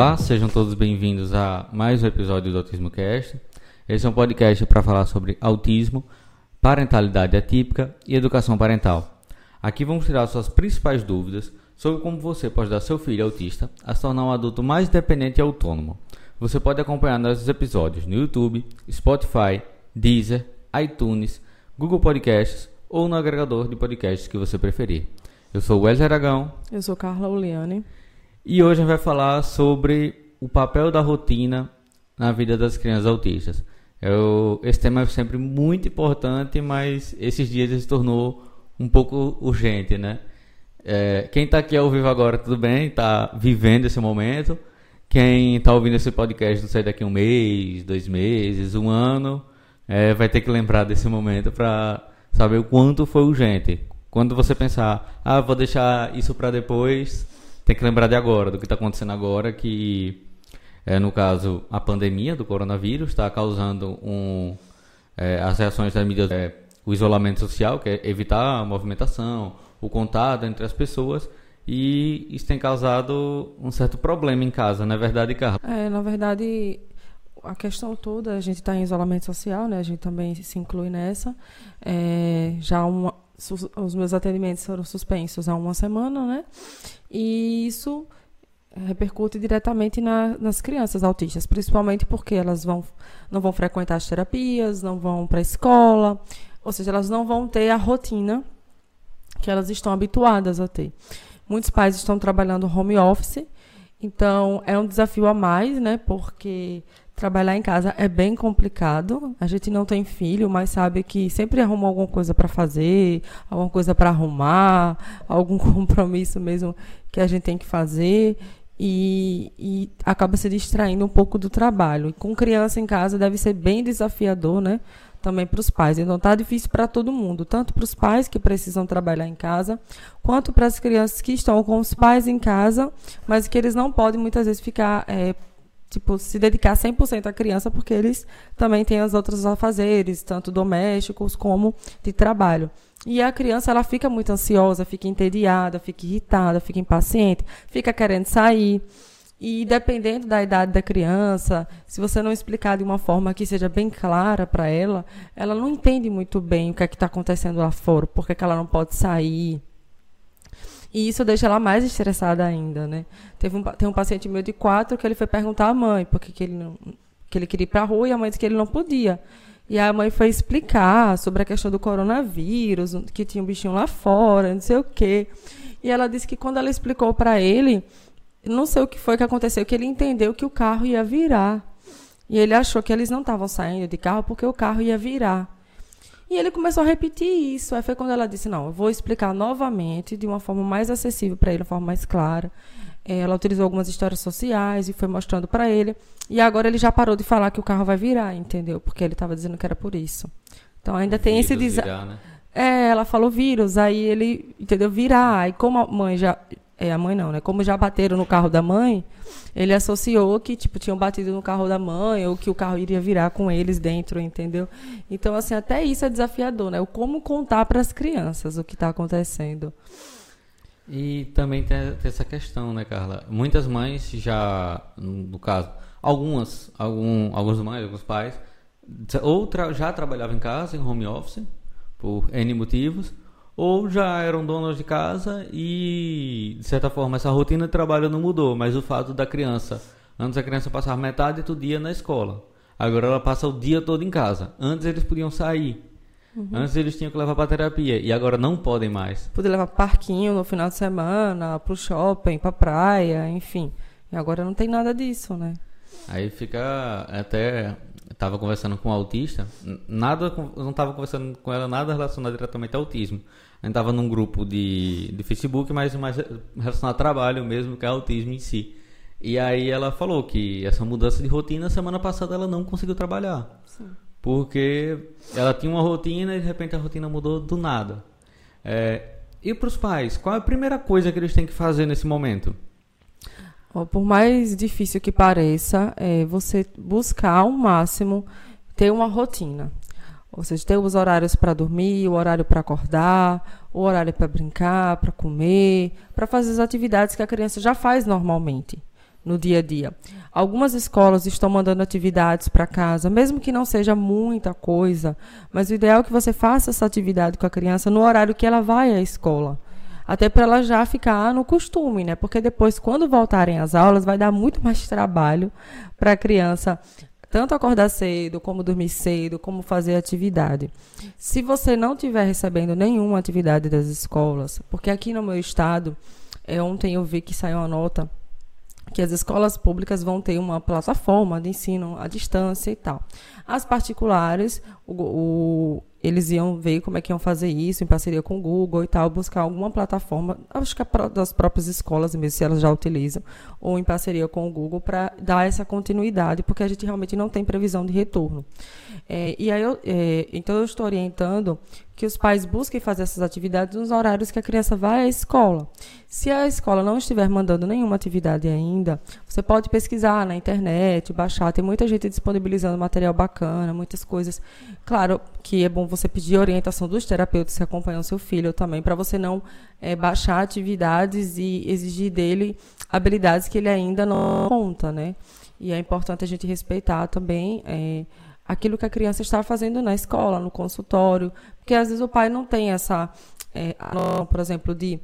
Olá, sejam todos bem-vindos a mais um episódio do Autismo Cast. Esse é um podcast para falar sobre autismo, parentalidade atípica e educação parental. Aqui vamos tirar suas principais dúvidas sobre como você pode dar seu filho autista a se tornar um adulto mais dependente e autônomo. Você pode acompanhar nossos episódios no YouTube, Spotify, Deezer, iTunes, Google Podcasts ou no agregador de podcasts que você preferir. Eu sou Wesley Aragão. Eu sou Carla Uliane. E hoje a gente vai falar sobre o papel da rotina na vida das crianças autistas. Eu, esse tema é sempre muito importante, mas esses dias ele se tornou um pouco urgente, né? É, quem está aqui ao vivo agora, tudo bem, está vivendo esse momento. Quem está ouvindo esse podcast, não sei, daqui um mês, dois meses, um ano, é, vai ter que lembrar desse momento para saber o quanto foi urgente. Quando você pensar, ah, vou deixar isso para depois, tem que lembrar de agora, do que está acontecendo agora, que é, no caso a pandemia do coronavírus está causando um, é, as reações das mídias, é, o isolamento social, que é evitar a movimentação, o contato entre as pessoas, e isso tem causado um certo problema em casa, não é verdade, Carla? É, na verdade, a questão toda, a gente está em isolamento social, né? A gente também se inclui nessa. É, já uma, os meus atendimentos foram suspensos há uma semana, né? E isso repercute diretamente na, nas crianças autistas, principalmente porque elas vão, não vão frequentar as terapias, não vão para a escola, ou seja, elas não vão ter a rotina que elas estão habituadas a ter. Muitos pais estão trabalhando home office, então é um desafio a mais, né? Porque Trabalhar em casa é bem complicado. A gente não tem filho, mas sabe que sempre arruma alguma coisa para fazer, alguma coisa para arrumar, algum compromisso mesmo que a gente tem que fazer. E, e, acaba se distraindo um pouco do trabalho. E com criança em casa deve ser bem desafiador, né? Também para os pais. Então tá difícil para todo mundo, tanto para os pais que precisam trabalhar em casa, quanto para as crianças que estão com os pais em casa, mas que eles não podem muitas vezes ficar é, tipo, se dedicar 100% à criança, porque eles também têm os outros afazeres, tanto domésticos como de trabalho. E a criança, ela fica muito ansiosa, fica entediada, fica irritada, fica impaciente, fica querendo sair. E dependendo da idade da criança, se você não explicar de uma forma que seja bem clara para ela, ela não entende muito bem o que é que está acontecendo lá fora, porque que ela não pode sair, e isso deixa ela mais estressada ainda, né? Teve um, tem um paciente meu de quatro que ele foi perguntar à mãe porque que ele, não, que ele queria ir para a rua e a mãe disse que ele não podia. E a mãe foi explicar sobre a questão do coronavírus, que tinha um bichinho lá fora, não sei o quê. E ela disse que quando ela explicou para ele, não sei o que foi que aconteceu, que ele entendeu que o carro ia virar. E ele achou que eles não estavam saindo de carro porque o carro ia virar. E ele começou a repetir isso. Aí foi quando ela disse: Não, eu vou explicar novamente, de uma forma mais acessível para ele, de uma forma mais clara. É, ela utilizou algumas histórias sociais e foi mostrando para ele. E agora ele já parou de falar que o carro vai virar, entendeu? Porque ele estava dizendo que era por isso. Então ainda tem esse desafio. Né? É, ela falou vírus, aí ele, entendeu? Virar. Aí como a mãe já é, a mãe não, né? Como já bateram no carro da mãe, ele associou que, tipo, tinham batido no carro da mãe ou que o carro iria virar com eles dentro, entendeu? Então, assim, até isso é desafiador, né? O como contar para as crianças o que está acontecendo. E também tem, tem, essa questão, né, Carla? Muitas mães já, no caso, algumas, algum, algumas mães, alguns pais, ou tra já trabalhavam em casa, em home office, por N motivos, ou já eram donos de casa e, de certa forma, essa rotina de trabalho não mudou, mas o fato da criança, antes a criança passava metade do dia na escola, agora ela passa o dia todo em casa. Antes eles podiam sair, uhum. antes eles tinham que levar para terapia e agora não podem mais. Poder levar para parquinho no final de semana, para o shopping, para praia, enfim. E agora não tem nada disso, né? Aí fica até estava conversando com um autista, nada, não estava conversando com ela nada relacionado diretamente ao autismo. A gente estava num grupo de, de Facebook, mas mais relacionado ao trabalho mesmo, que é autismo em si. E aí ela falou que essa mudança de rotina, semana passada ela não conseguiu trabalhar. Sim. Porque ela tinha uma rotina e de repente a rotina mudou do nada. É, e para os pais, qual é a primeira coisa que eles têm que fazer nesse momento? Por mais difícil que pareça, é você buscar ao máximo ter uma rotina. Ou seja, ter os horários para dormir, o horário para acordar, o horário para brincar, para comer, para fazer as atividades que a criança já faz normalmente. no dia a dia. Algumas escolas estão mandando atividades para casa, mesmo que não seja muita coisa, mas o ideal é que você faça essa atividade com a criança no horário que ela vai à escola. Até para ela já ficar no costume, né? Porque depois, quando voltarem às aulas, vai dar muito mais trabalho para a criança tanto acordar cedo, como dormir cedo, como fazer atividade. Se você não estiver recebendo nenhuma atividade das escolas, porque aqui no meu estado, é, ontem eu vi que saiu uma nota que as escolas públicas vão ter uma plataforma de ensino à distância e tal. As particulares, o, o, eles iam ver como é que iam fazer isso, em parceria com o Google e tal, buscar alguma plataforma, acho que é das próprias escolas mesmo, se elas já utilizam, ou em parceria com o Google, para dar essa continuidade, porque a gente realmente não tem previsão de retorno. É, e aí eu, é, então eu estou orientando que os pais busquem fazer essas atividades nos horários que a criança vai à escola. Se a escola não estiver mandando nenhuma atividade ainda, você pode pesquisar na internet, baixar, tem muita gente disponibilizando material bacana, muitas coisas. Claro que é bom você pedir orientação dos terapeutas que acompanham seu filho também, para você não é, baixar atividades e exigir dele habilidades que ele ainda não conta, né? E é importante a gente respeitar também é, aquilo que a criança está fazendo na escola, no consultório, porque às vezes o pai não tem essa, é, por exemplo, de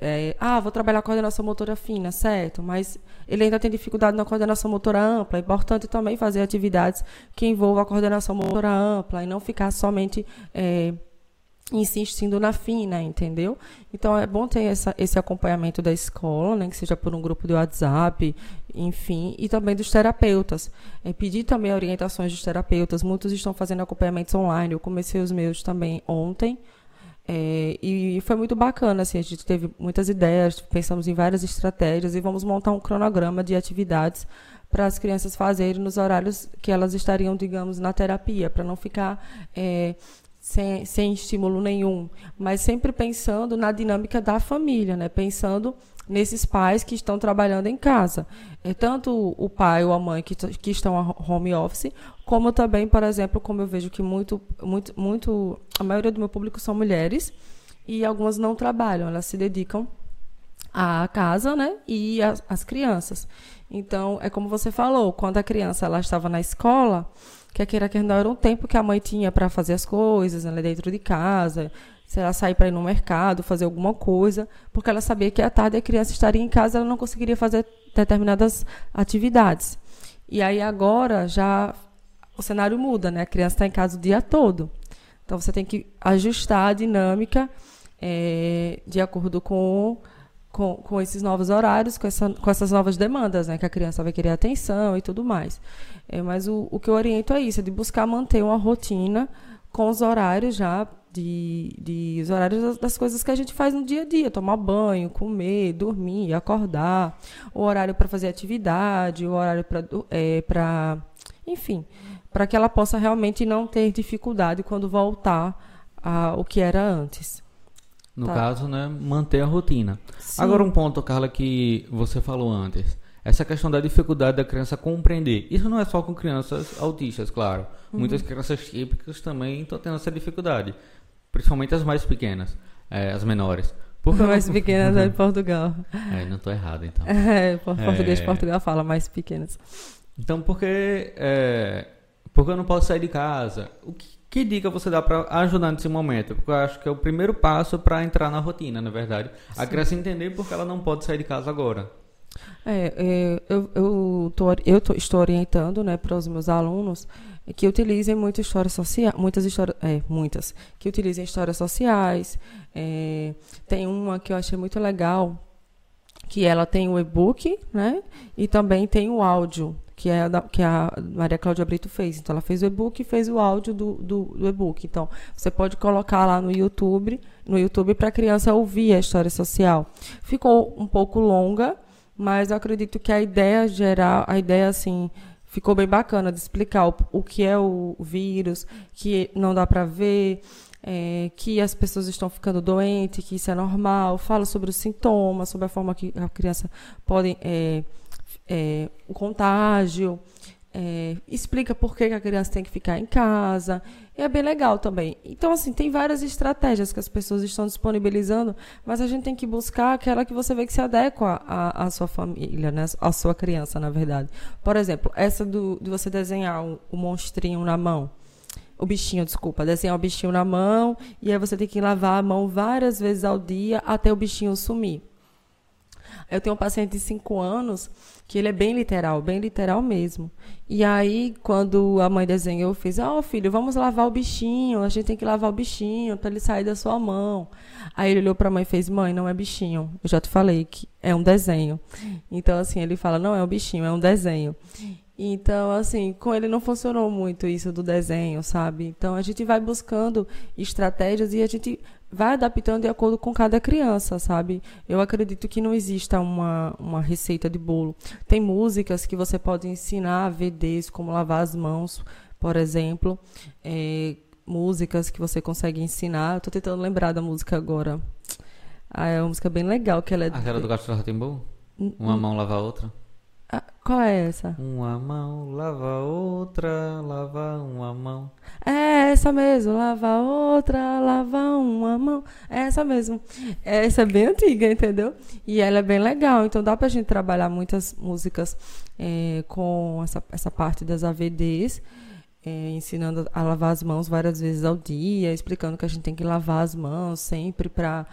é, ah, vou trabalhar coordenação motora fina, certo, mas ele ainda tem dificuldade na coordenação motora ampla. É importante também fazer atividades que envolvam a coordenação motora ampla e não ficar somente é, insistindo na fina, entendeu? Então é bom ter essa, esse acompanhamento da escola, né, que seja por um grupo de WhatsApp, enfim, e também dos terapeutas. É, pedir também orientações dos terapeutas. Muitos estão fazendo acompanhamentos online. Eu comecei os meus também ontem. É, e foi muito bacana, assim, a gente teve muitas ideias, pensamos em várias estratégias e vamos montar um cronograma de atividades para as crianças fazerem nos horários que elas estariam, digamos, na terapia, para não ficar é, sem, sem estímulo nenhum, mas sempre pensando na dinâmica da família, né? pensando nesses pais que estão trabalhando em casa. É tanto o pai ou a mãe que, que estão a home office, como também, por exemplo, como eu vejo que muito, muito, muito, a maioria do meu público são mulheres e algumas não trabalham, elas se dedicam à casa, né, e às crianças. Então, é como você falou, quando a criança ela estava na escola, que queira que não era um tempo que a mãe tinha para fazer as coisas, né, dentro de casa, se ela sair para ir no mercado, fazer alguma coisa, porque ela sabia que à tarde a criança estaria em casa, ela não conseguiria fazer determinadas atividades. E aí agora já o cenário muda, né? A criança está em casa o dia todo. Então você tem que ajustar a dinâmica é, de acordo com, com, com, esses novos horários, com, essa, com essas novas demandas, né? Que a criança vai querer atenção e tudo mais. É, mas o, o que eu oriento é isso, é de buscar manter uma rotina com os horários já de, de os horários das coisas que a gente faz no dia a dia, tomar banho, comer, dormir, acordar, o horário para fazer atividade, o horário para é, para enfim, para que ela possa realmente não ter dificuldade quando voltar ao que era antes. No tá. caso, né, manter a rotina. Sim. Agora um ponto, Carla, que você falou antes. Essa questão da dificuldade da criança compreender. Isso não é só com crianças autistas, claro. Uhum. Muitas crianças típicas também estão tendo essa dificuldade. Principalmente as mais pequenas, é, as menores. Porque mais pequenas é de Portugal. É, não estou errado então. É, português de é... Portugal fala mais pequenas. Então, porque é, porque eu não posso sair de casa. O que, que dica você dá para ajudar nesse momento? Porque eu acho que é o primeiro passo para entrar na rotina, na verdade. Sim. A criança entender porque ela não pode sair de casa agora. É, é eu, eu, tô, eu tô, estou orientando né, para os meus alunos que utilizem muito histórias sociais, muitas histórias, é, muitas, que utilizem histórias sociais. É, tem uma que eu achei muito legal, que ela tem o e-book, né? E também tem o áudio que é a, que a Maria Cláudia Brito fez. Então, ela fez o e-book e fez o áudio do, do, do e-book. Então, você pode colocar lá no YouTube, no YouTube para a criança ouvir a história social. Ficou um pouco longa, mas eu acredito que a ideia geral, a ideia assim, ficou bem bacana de explicar o, o que é o vírus, que não dá para ver, é, que as pessoas estão ficando doentes, que isso é normal. Fala sobre os sintomas, sobre a forma que a criança pode é, é, o contágio. É, explica por que, a criança tem que ficar em casa. E é bem legal também. Então, assim, tem várias estratégias que as pessoas estão disponibilizando, mas a gente tem que buscar aquela que você vê que se adequa à, à sua família, né? à sua criança, na verdade. Por exemplo, essa do, de você desenhar o, o monstrinho na mão o bichinho, desculpa, desenhar o bichinho na mão e aí você tem que lavar a mão várias vezes ao dia até o bichinho sumir. Eu tenho um paciente de 5 anos que ele é bem literal, bem literal mesmo. E aí, quando a mãe desenhou, eu fiz: Ó, oh, filho, vamos lavar o bichinho, a gente tem que lavar o bichinho para ele sair da sua mão. Aí ele olhou para a mãe e fez: Mãe, não é bichinho. Eu já te falei que é um desenho. Então, assim, ele fala: Não é um bichinho, é um desenho. Então, assim, com ele não funcionou muito isso do desenho, sabe? Então, a gente vai buscando estratégias e a gente vai adaptando de acordo com cada criança, sabe? Eu acredito que não exista uma, uma receita de bolo. Tem músicas que você pode ensinar, VDs, como lavar as mãos, por exemplo. É, músicas que você consegue ensinar. Tô tentando lembrar da música agora. Ah, é uma música bem legal que ela é. Aquela do Gato Ratimbu? Uma mão lava a outra? Ah, qual é essa? Uma mão lava outra, lava uma mão. É essa mesmo, lava outra, lava uma mão. É essa mesmo. Essa é bem antiga, entendeu? E ela é bem legal. Então dá pra gente trabalhar muitas músicas é, com essa, essa parte das AVDs. É, ensinando a lavar as mãos várias vezes ao dia, explicando que a gente tem que lavar as mãos sempre para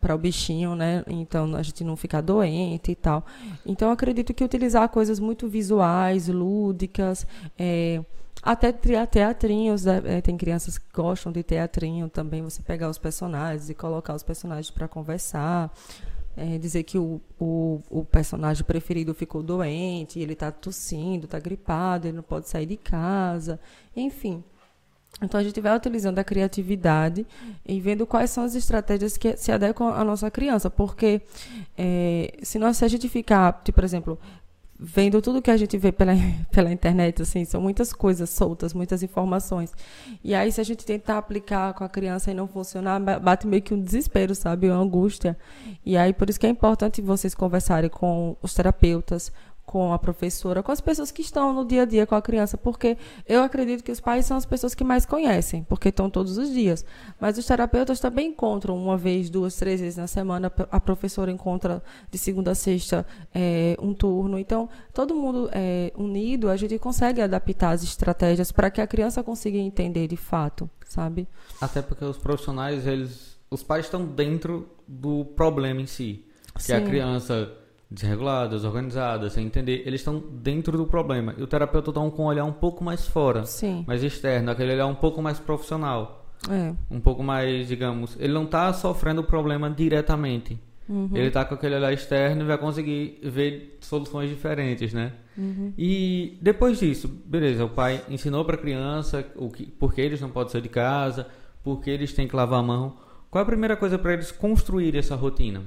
para o bichinho, né? Então a gente não ficar doente e tal. Então acredito que utilizar coisas muito visuais, lúdicas, é, até teatrinhos, né? é, tem crianças que gostam de teatrinho também, você pegar os personagens e colocar os personagens para conversar. É, dizer que o, o, o, personagem preferido ficou doente, ele está tossindo, está gripado, ele não pode sair de casa, enfim. Então a gente vai utilizando a criatividade e vendo quais são as estratégias que se adequam à nossa criança, porque é, se, nós, se a gente ficar, tipo, por exemplo, vendo tudo que a gente vê pela, pela internet, assim, são muitas coisas soltas, muitas informações. E aí, se a gente tentar aplicar com a criança e não funcionar, bate meio que um desespero, sabe? Uma angústia. E aí, por isso que é importante vocês conversarem com os terapeutas, com a professora, com as pessoas que estão no dia a dia com a criança, porque eu acredito que os pais são as pessoas que mais conhecem, porque estão todos os dias. Mas os terapeutas também encontram uma vez, duas, três vezes na semana, a professora encontra de segunda a sexta é, um turno. Então, todo mundo é, unido, a gente consegue adaptar as estratégias para que a criança consiga entender de fato, sabe? Até porque os profissionais, eles, os pais estão dentro do problema em si. Que Sim. a criança desreguladas, organizadas, sem entender, eles estão dentro do problema. E o terapeuta está com um olhar um pouco mais fora, Sim. mais externo, aquele olhar um pouco mais profissional. É. Um pouco mais, digamos, ele não está sofrendo o problema diretamente. Uhum. Ele está com aquele olhar externo e vai conseguir ver soluções diferentes, né? Uhum. E depois disso, beleza, o pai ensinou para a criança o que, por que eles não podem sair de casa, por que eles têm que lavar a mão. Qual é a primeira coisa para eles construir essa rotina?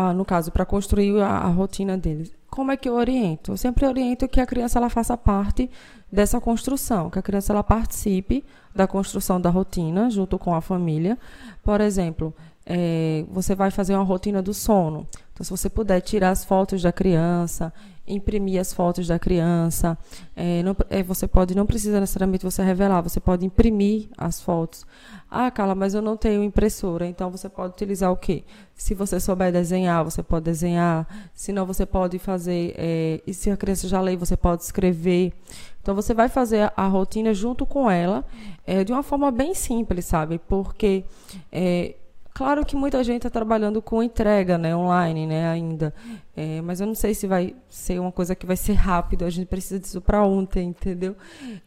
Ah, no caso, para construir a, a, rotina deles. Como é que eu oriento? Eu sempre oriento que a criança ela faça parte dessa construção, que a criança ela participe da construção da rotina junto com a família. Por exemplo, é, você vai fazer uma rotina do sono. Então, se você puder tirar as fotos da criança, imprimir as fotos da criança, é, não, é, você pode, não precisa necessariamente você revelar, você pode imprimir as fotos. Ah, Carla, mas eu não tenho impressora, então você pode utilizar o quê? Se você souber desenhar, você pode desenhar. Se não, você pode fazer. É, e se a criança já lê, você pode escrever. Então você vai fazer a rotina junto com ela, é, de uma forma bem simples, sabe? Porque é, Claro que muita gente está trabalhando com entrega, né, online, né, ainda. É, mas eu não sei se vai ser uma coisa que vai ser rápido. A gente precisa disso para ontem, entendeu?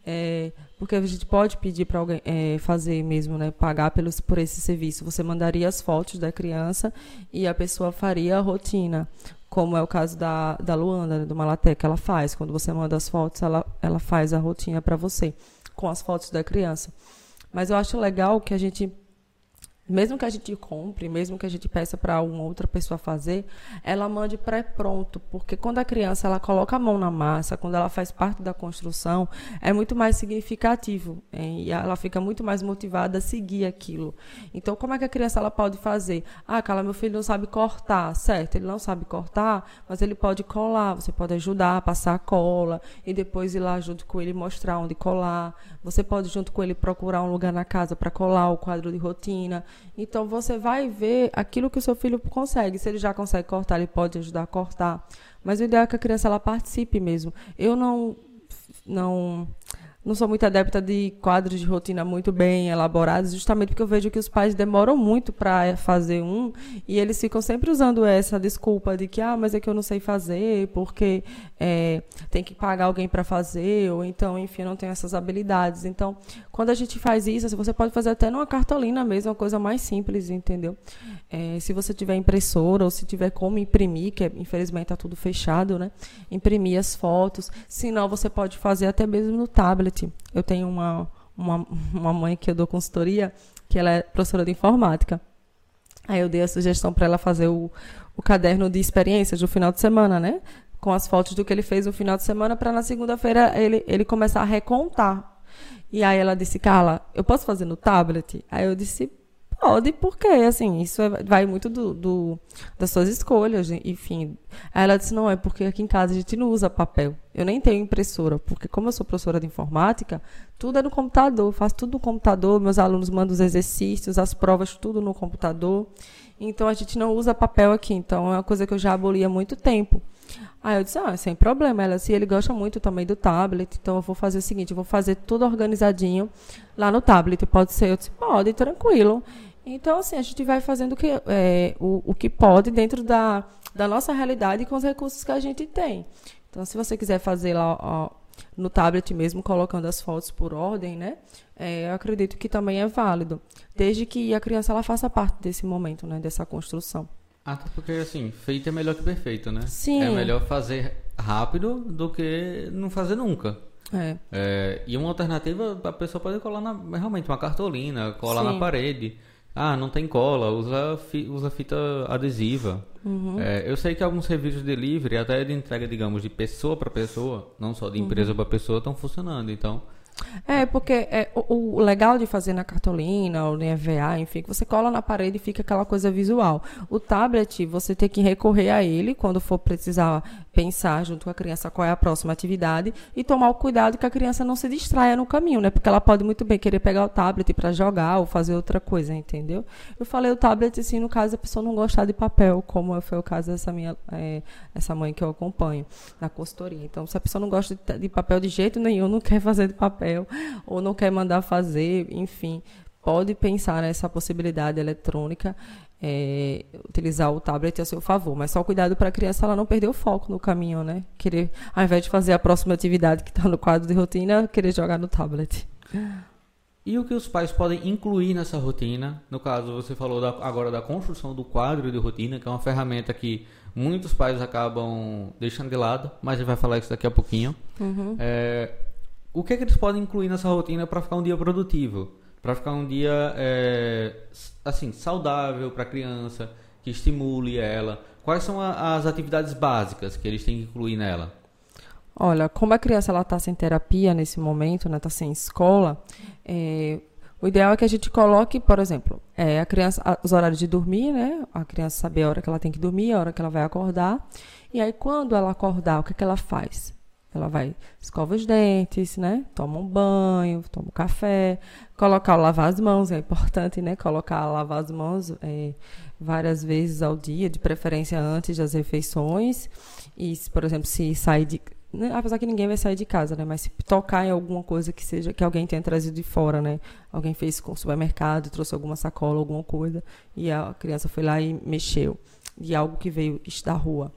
É, porque a gente pode pedir para alguém é, fazer mesmo, né, pagar pelos, por esse serviço. Você mandaria as fotos da criança e a pessoa faria a rotina, como é o caso da, da Luanda, né, do Malaté, que ela faz. Quando você manda as fotos, ela, ela faz a rotina para você, com as fotos da criança. Mas eu acho legal que a gente mesmo que a gente compre, mesmo que a gente peça para uma outra pessoa fazer, ela mande pré-pronto, porque quando a criança ela coloca a mão na massa, quando ela faz parte da construção, é muito mais significativo hein? e ela fica muito mais motivada a seguir aquilo. Então, como é que a criança ela pode fazer? Ah, Carla, meu filho não sabe cortar, certo? Ele não sabe cortar, mas ele pode colar. Você pode ajudar a passar a cola e depois ir lá junto com ele mostrar onde colar. Você pode junto com ele procurar um lugar na casa para colar o quadro de rotina. Então você vai ver aquilo que o seu filho consegue. Se ele já consegue cortar, ele pode ajudar a cortar. Mas o ideal é que a criança ela participe mesmo. Eu não não não sou muito adepta de quadros de rotina muito bem elaborados, justamente porque eu vejo que os pais demoram muito para fazer um e eles ficam sempre usando essa desculpa de que, ah, mas é que eu não sei fazer, porque é, tem que pagar alguém para fazer, ou então, enfim, eu não tenho essas habilidades. Então, quando a gente faz isso, você pode fazer até numa cartolina mesmo, uma coisa mais simples, entendeu? É, se você tiver impressora ou se tiver como imprimir, que é, infelizmente está tudo fechado, né? Imprimir as fotos. Se não, você pode fazer até mesmo no tablet. Eu tenho uma, uma, uma mãe que eu dou consultoria, que ela é professora de informática. Aí eu dei a sugestão para ela fazer o, o caderno de experiências do final de semana, né? Com as fotos do que ele fez no final de semana, para na segunda-feira ele, ele começar a recontar. E aí ela disse, Carla, eu posso fazer no tablet? Aí eu disse, Pode, porque, assim, isso é, vai muito do, do, das suas escolhas, enfim. Aí ela disse, não, é porque aqui em casa a gente não usa papel. Eu nem tenho impressora, porque como eu sou professora de informática, tudo é no computador, faço tudo no computador, meus alunos mandam os exercícios, as provas, tudo no computador. Então, a gente não usa papel aqui, então é uma coisa que eu já aboli há muito tempo. Aí eu disse, ah, sem problema. Ela disse, ele gosta muito também do tablet, então eu vou fazer o seguinte, eu vou fazer tudo organizadinho lá no tablet. Pode ser? Eu disse, pode, tranquilo. Então, assim, a gente vai fazendo o que, é, o, o que pode dentro da, da nossa realidade com os recursos que a gente tem. Então, se você quiser fazer lá ó, no tablet mesmo, colocando as fotos por ordem, né? É, eu acredito que também é válido, desde que a criança ela faça parte desse momento, né? Dessa construção. Até porque, assim, feito é melhor que perfeito, né? Sim. É melhor fazer rápido do que não fazer nunca. É. É, e uma alternativa, a pessoa pode colar na, realmente uma cartolina, colar Sim. na parede. Ah, não tem cola, usa, fi, usa fita adesiva. Uhum. É, eu sei que alguns serviços de delivery, até de entrega, digamos, de pessoa para pessoa, não só de empresa uhum. para pessoa, estão funcionando. Então, é, porque é, o, o, legal de fazer na cartolina ou no EVA, enfim, que você cola na parede e fica aquela coisa visual. O tablet, você tem que recorrer a ele quando for precisar pensar junto com a criança qual é a próxima atividade e tomar o cuidado que a criança não se distraia no caminho, né? Porque ela pode muito bem querer pegar o tablet para jogar ou fazer outra coisa, entendeu? Eu falei o tablet, assim, no caso a pessoa não gostar de papel, como foi o caso dessa minha, é, essa mãe que eu acompanho na consultoria. Então, se a pessoa não gosta de, de papel de jeito nenhum, não quer fazer de papel ou não quer mandar fazer, enfim, pode pensar nessa possibilidade eletrônica é, utilizar o tablet a seu favor. Mas só cuidado para a criança ela não perder o foco no caminho, né? Querer, ao invés de fazer a próxima atividade que está no quadro de rotina, querer jogar no tablet. E o que os pais podem incluir nessa rotina? No caso, você falou da, agora da construção do quadro de rotina, que é uma ferramenta que muitos pais acabam deixando de lado, mas a gente vai falar isso daqui a pouquinho. Uhum. É, o que, é que eles podem incluir nessa rotina para ficar um dia produtivo? Para ficar um dia é, assim saudável para a criança, que estimule ela. Quais são a, as atividades básicas que eles têm que incluir nela? Olha, como a criança ela está sem terapia nesse momento, né, está sem escola, é, o ideal é que a gente coloque, por exemplo, é, a criança, os horários de dormir, né? A criança saber a hora que ela tem que dormir, a hora que ela vai acordar. E aí, quando ela acordar, o que, é que ela faz? Ela vai escova os dentes, né? Toma um banho, toma um café, colocar lavar as mãos, é importante, né? Colocar lavar as mãos é, várias vezes ao dia, de preferência antes das refeições. E, por exemplo, se sair de né? apesar que ninguém vai sair de casa, né? Mas se tocar em alguma coisa que seja que alguém tenha trazido de fora, né? Alguém fez com o supermercado, trouxe alguma sacola, alguma coisa, e a criança foi lá e mexeu de algo que veio da rua.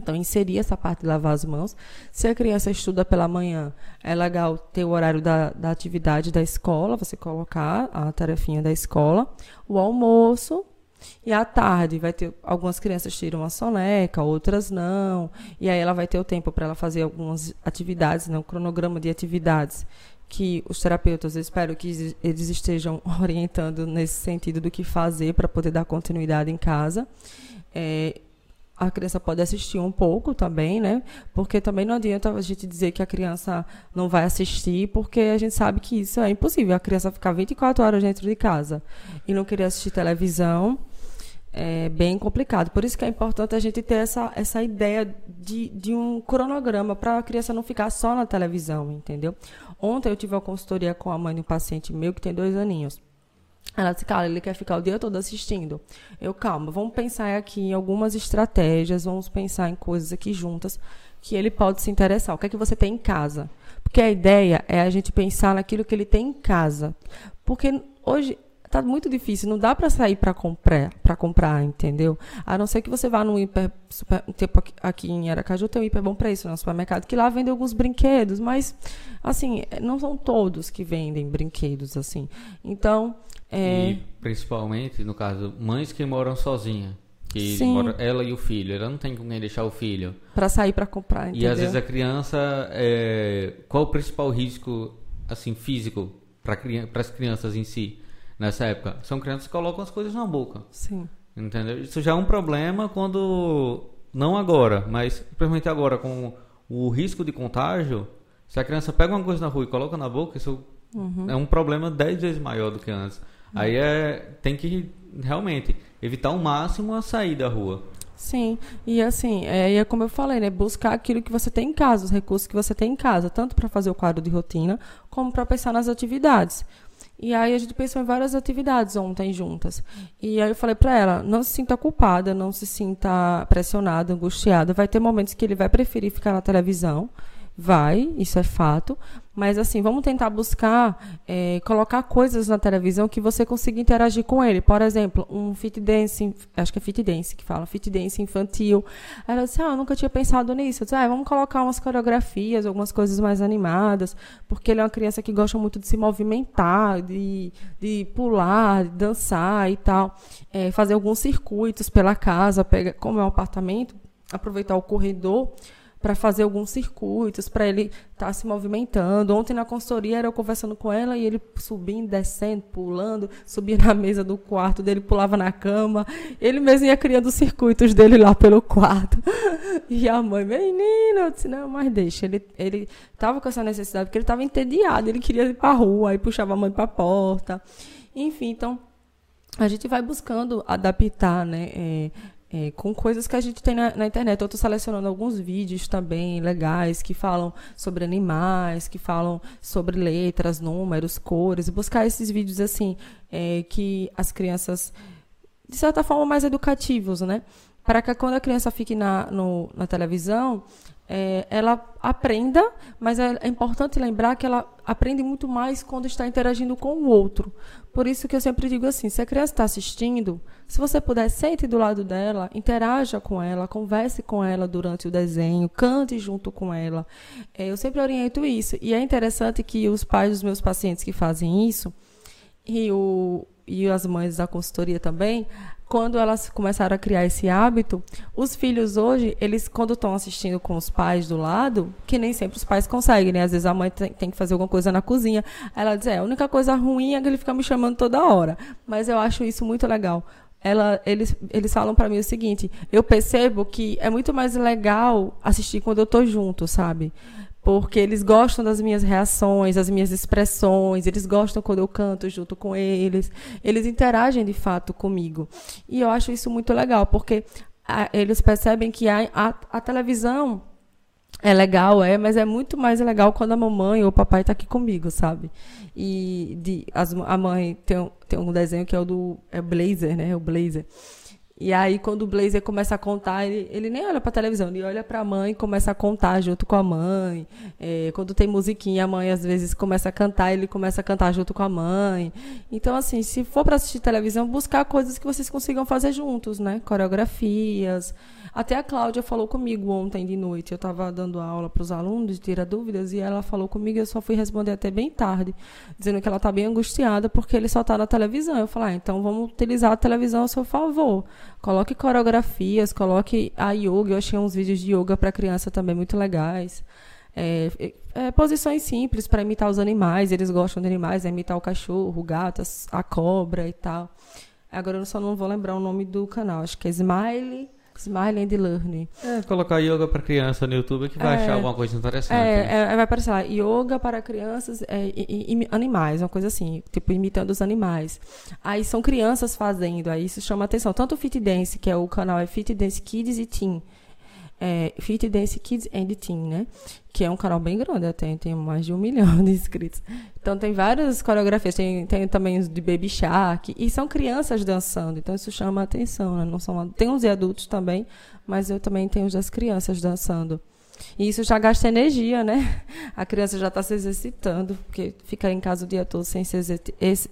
Então, inserir essa parte de lavar as mãos. Se a criança estuda pela manhã, é legal ter o horário da, da atividade da escola, você colocar a tarefinha da escola, o almoço, e à tarde vai ter algumas crianças tiram uma soneca, outras não. E aí ela vai ter o tempo para ela fazer algumas atividades, né, um cronograma de atividades que os terapeutas, eu espero que eles estejam orientando nesse sentido do que fazer para poder dar continuidade em casa. É, a criança pode assistir um pouco também, né? Porque também não adianta a gente dizer que a criança não vai assistir, porque a gente sabe que isso é impossível. A criança ficar 24 horas dentro de casa e não querer assistir televisão é bem complicado. Por isso que é importante a gente ter essa, essa ideia de, de um cronograma para a criança não ficar só na televisão, entendeu? Ontem eu tive uma consultoria com a mãe de um paciente meu que tem dois aninhos. Ela disse, cara, ele quer ficar o dia todo assistindo. Eu, calma, vamos pensar aqui em algumas estratégias, vamos pensar em coisas aqui juntas que ele pode se interessar. O que é que você tem em casa? Porque a ideia é a gente pensar naquilo que ele tem em casa. Porque hoje tá muito difícil, não dá para sair para comprar, para comprar, entendeu? A não ser que você vá num hiper super, tipo aqui em Aracaju tem um hiper bom preço, no supermercado que lá vende alguns brinquedos, mas assim, não são todos que vendem brinquedos assim. Então, é... E principalmente, no caso, mães que moram sozinhas. Que mora, ela e o filho, ela não tem com quem deixar o filho. Para sair para comprar, entendeu? E às vezes a criança, é... qual o principal risco assim físico para as crianças em si? Nessa época. São crianças que colocam as coisas na boca. Sim. Entendeu? Isso já é um problema quando. Não agora, mas principalmente agora, com o risco de contágio. Se a criança pega uma coisa na rua e coloca na boca, isso uhum. é um problema dez vezes maior do que antes. Uhum. Aí é, tem que realmente evitar ao máximo a sair da rua. Sim, e assim, é, é como eu falei, né? Buscar aquilo que você tem em casa, os recursos que você tem em casa, tanto para fazer o quadro de rotina, como para pensar nas atividades. E aí a gente pensou em várias atividades ontem juntas. E aí eu falei para ela, não se sinta culpada, não se sinta pressionada, angustiada. Vai ter momentos que ele vai preferir ficar na televisão Vai, isso é fato. Mas assim, vamos tentar buscar é, colocar coisas na televisão que você consiga interagir com ele. Por exemplo, um fit dance, acho que é fit dance que fala, fit dance infantil. Ela disse, ah, eu nunca tinha pensado nisso. Eu disse, ah, vamos colocar umas coreografias, algumas coisas mais animadas, porque ele é uma criança que gosta muito de se movimentar, de, de pular, de dançar e tal. É, fazer alguns circuitos pela casa, pega, como é um apartamento, aproveitar o corredor para fazer alguns circuitos, para ele estar tá se movimentando. Ontem na consultoria era eu conversando com ela e ele subindo, descendo, pulando, subia na mesa do quarto dele, pulava na cama. Ele mesmo ia criando os circuitos dele lá pelo quarto. E a mãe, menino, eu disse, não, mas deixa. Ele ele estava com essa necessidade porque ele estava entediado, ele queria ir para rua, aí puxava a mãe para a porta. Enfim, então a gente vai buscando adaptar, né? É, é, com coisas que a gente tem na, na internet. Eu estou selecionando alguns vídeos também legais que falam sobre animais, que falam sobre letras, números, cores. Buscar esses vídeos assim é, que as crianças, de certa forma, mais educativos, né? Para que quando a criança fique na, no, na televisão, é, ela aprenda, mas é, é, importante lembrar que ela aprende muito mais quando está interagindo com o outro. Por isso que eu sempre digo assim: se a criança está assistindo, se você puder, sente do lado dela, interaja com ela, converse com ela durante o desenho, cante junto com ela. É, eu sempre oriento isso. E é interessante que os pais dos meus pacientes que fazem isso, e, o, e as mães da consultoria também, quando elas começaram a criar esse hábito, os filhos hoje, eles quando estão assistindo com os pais do lado, que nem sempre os pais conseguem, né? Às vezes a mãe tem, tem que fazer alguma coisa na cozinha. Ela diz: é, a única coisa ruim é que ele fica me chamando toda hora. Mas eu acho isso muito legal. Ela, eles, eles falam para mim o seguinte: eu percebo que é muito mais legal assistir quando eu tô junto, sabe? Porque eles gostam das minhas reações, das minhas expressões, eles gostam quando eu canto junto com eles, eles interagem de fato comigo. E eu acho isso muito legal, porque a, eles percebem que a, a, a, televisão é legal, é, mas é muito mais legal quando a mamãe ou o papai está aqui comigo, sabe? E de, as, a mãe tem, tem um desenho que é o do é Blazer, né? O Blazer e aí, quando o Blazer começa a contar, ele, ele nem olha para a televisão, ele olha para a mãe e começa a contar junto com a mãe. É, quando tem musiquinha, a mãe às vezes começa a cantar, ele começa a cantar junto com a mãe. Então, assim, se for para assistir televisão, buscar coisas que vocês consigam fazer juntos, né? Coreografias, até a Cláudia falou comigo ontem de noite. Eu estava dando aula para os alunos, tira dúvidas, e ela falou comigo. Eu só fui responder até bem tarde, dizendo que ela está bem angustiada porque ele só está na televisão. Eu falei, ah, então vamos utilizar a televisão a seu favor. Coloque coreografias, coloque a yoga. Eu achei uns vídeos de yoga para criança também muito legais. é, é, posições simples para imitar os animais. Eles gostam de animais, é imitar o cachorro, o gato, a cobra e tal. Agora eu só não vou lembrar o nome do canal. Acho que é Smile Smile and Learn. É, colocar yoga para criança no YouTube que vai é, achar alguma coisa interessante. É, é, vai aparecer lá, yoga para crianças é, e, e, animais, uma coisa assim, tipo, imitando os animais. Aí são crianças fazendo, aí isso chama atenção. Tanto o Fit Dance, que é o canal é Fit Dance Kids e Teen, é, Fit Dance Kids and Teen, né? Que é um canal bem grande, até tem mais de um milhão de inscritos. Então tem várias coreografias, tem, tem também os de Baby Shark, e são crianças dançando, então isso chama a atenção, né? Não são, tem uns de adultos também, mas eu também tenho os das crianças dançando. E isso já gasta energia, né? A criança já está se exercitando, porque ficar em casa o dia todo sem se,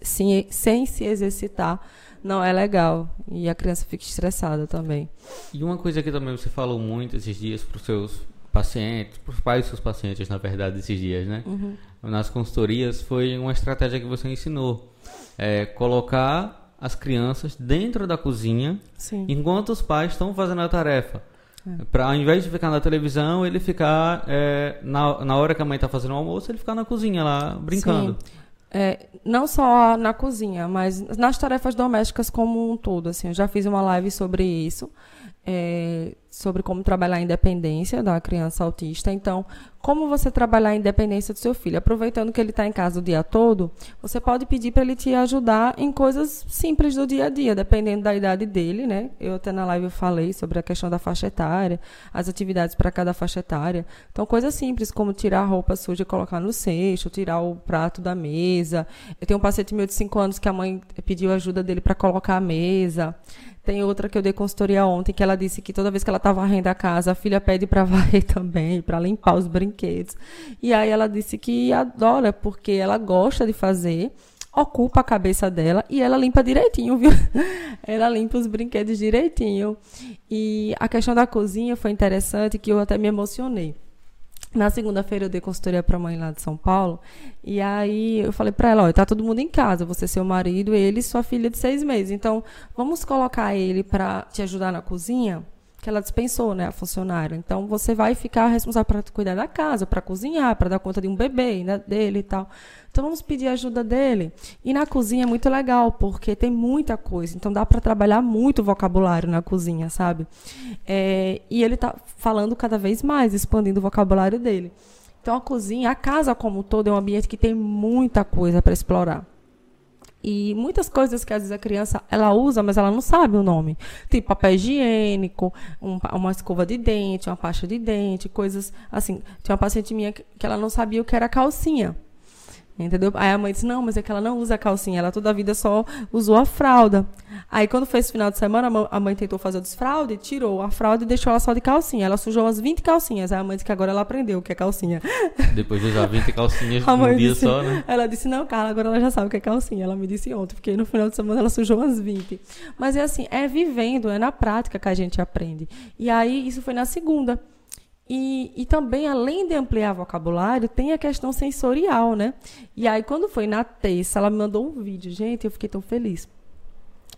sem, sem se exercitar não é legal. E a criança fica estressada também. E uma coisa que também você falou muito esses dias para os seus pacientes, para os pais dos seus pacientes, na verdade, esses dias, né? Uhum. Nas consultorias, foi uma estratégia que você ensinou. É, colocar as crianças dentro da cozinha Sim. enquanto os pais estão fazendo a tarefa. É. Para ao invés de ficar na televisão, ele ficar é, na, na hora que a mãe está fazendo o almoço, ele ficar na cozinha lá brincando. Sim. É, não só na cozinha, mas nas tarefas domésticas como um todo. Assim, eu já fiz uma live sobre isso é, sobre como trabalhar a independência da criança autista. Então, como você trabalhar a independência do seu filho? Aproveitando que ele está em casa o dia todo, você pode pedir para ele te ajudar em coisas simples do dia a dia, dependendo da idade dele, né? Eu até na live falei sobre a questão da faixa etária, as atividades para cada faixa etária. Então, coisas simples como tirar a roupa suja e colocar no cesto, tirar o prato da mesa. Eu tenho um paciente meu de 5 anos que a mãe pediu ajuda dele para colocar a mesa. Tem outra que eu dei consultoria ontem, que ela disse que toda vez que ela está varrendo a casa, a filha pede para varrer também, para limpar os brinquedos. E aí ela disse que adora, porque ela gosta de fazer, ocupa a cabeça dela e ela limpa direitinho, viu? ela limpa os brinquedos direitinho. E a questão da cozinha foi interessante, que eu até me emocionei. Na segunda-feira eu dei consultoria para a mãe lá de São Paulo. E aí eu falei para ela, olha, tá todo mundo em casa, você seu marido, ele sua filha de seis meses. Então, vamos colocar ele para te ajudar na cozinha? Que ela dispensou, né, a funcionária. Então, você vai ficar responsável para cuidar da casa, para cozinhar, para dar conta de um bebê, né, dele e tal. Então vamos pedir ajuda dele. E na cozinha é muito legal, porque tem muita coisa. Então dá para trabalhar muito vocabulário na cozinha, sabe? É, e ele está falando cada vez mais, expandindo o vocabulário dele. Então a cozinha, a casa como um todo, é um ambiente que tem muita coisa para explorar. E muitas coisas que às vezes a criança ela usa, mas ela não sabe o nome. Tipo papel higiênico, um, uma escova de dente, uma pasta de dente, coisas assim. Tinha uma paciente minha que, que ela não sabia o que era calcinha. Entendeu? Aí a mãe disse, não, mas é que ela não usa calcinha, ela toda a vida só usou a fralda. Aí quando foi esse final de semana, a mãe tentou fazer o desfraude, tirou a fralda e deixou ela só de calcinha. Ela sujou umas 20 calcinhas. Aí a mãe disse que agora ela aprendeu o que é calcinha. Depois de usar 20 calcinhas num dia disse, só, né? Ela disse, não, Carla, agora ela já sabe o que é calcinha. Ela me disse ontem, porque no final de semana ela sujou umas 20. Mas é assim, é vivendo, é na prática que a gente aprende. E aí isso foi na segunda. E, e também, além de ampliar vocabulário, tem a questão sensorial, né? E aí, quando foi na terça, ela me mandou um vídeo. Gente, eu fiquei tão feliz.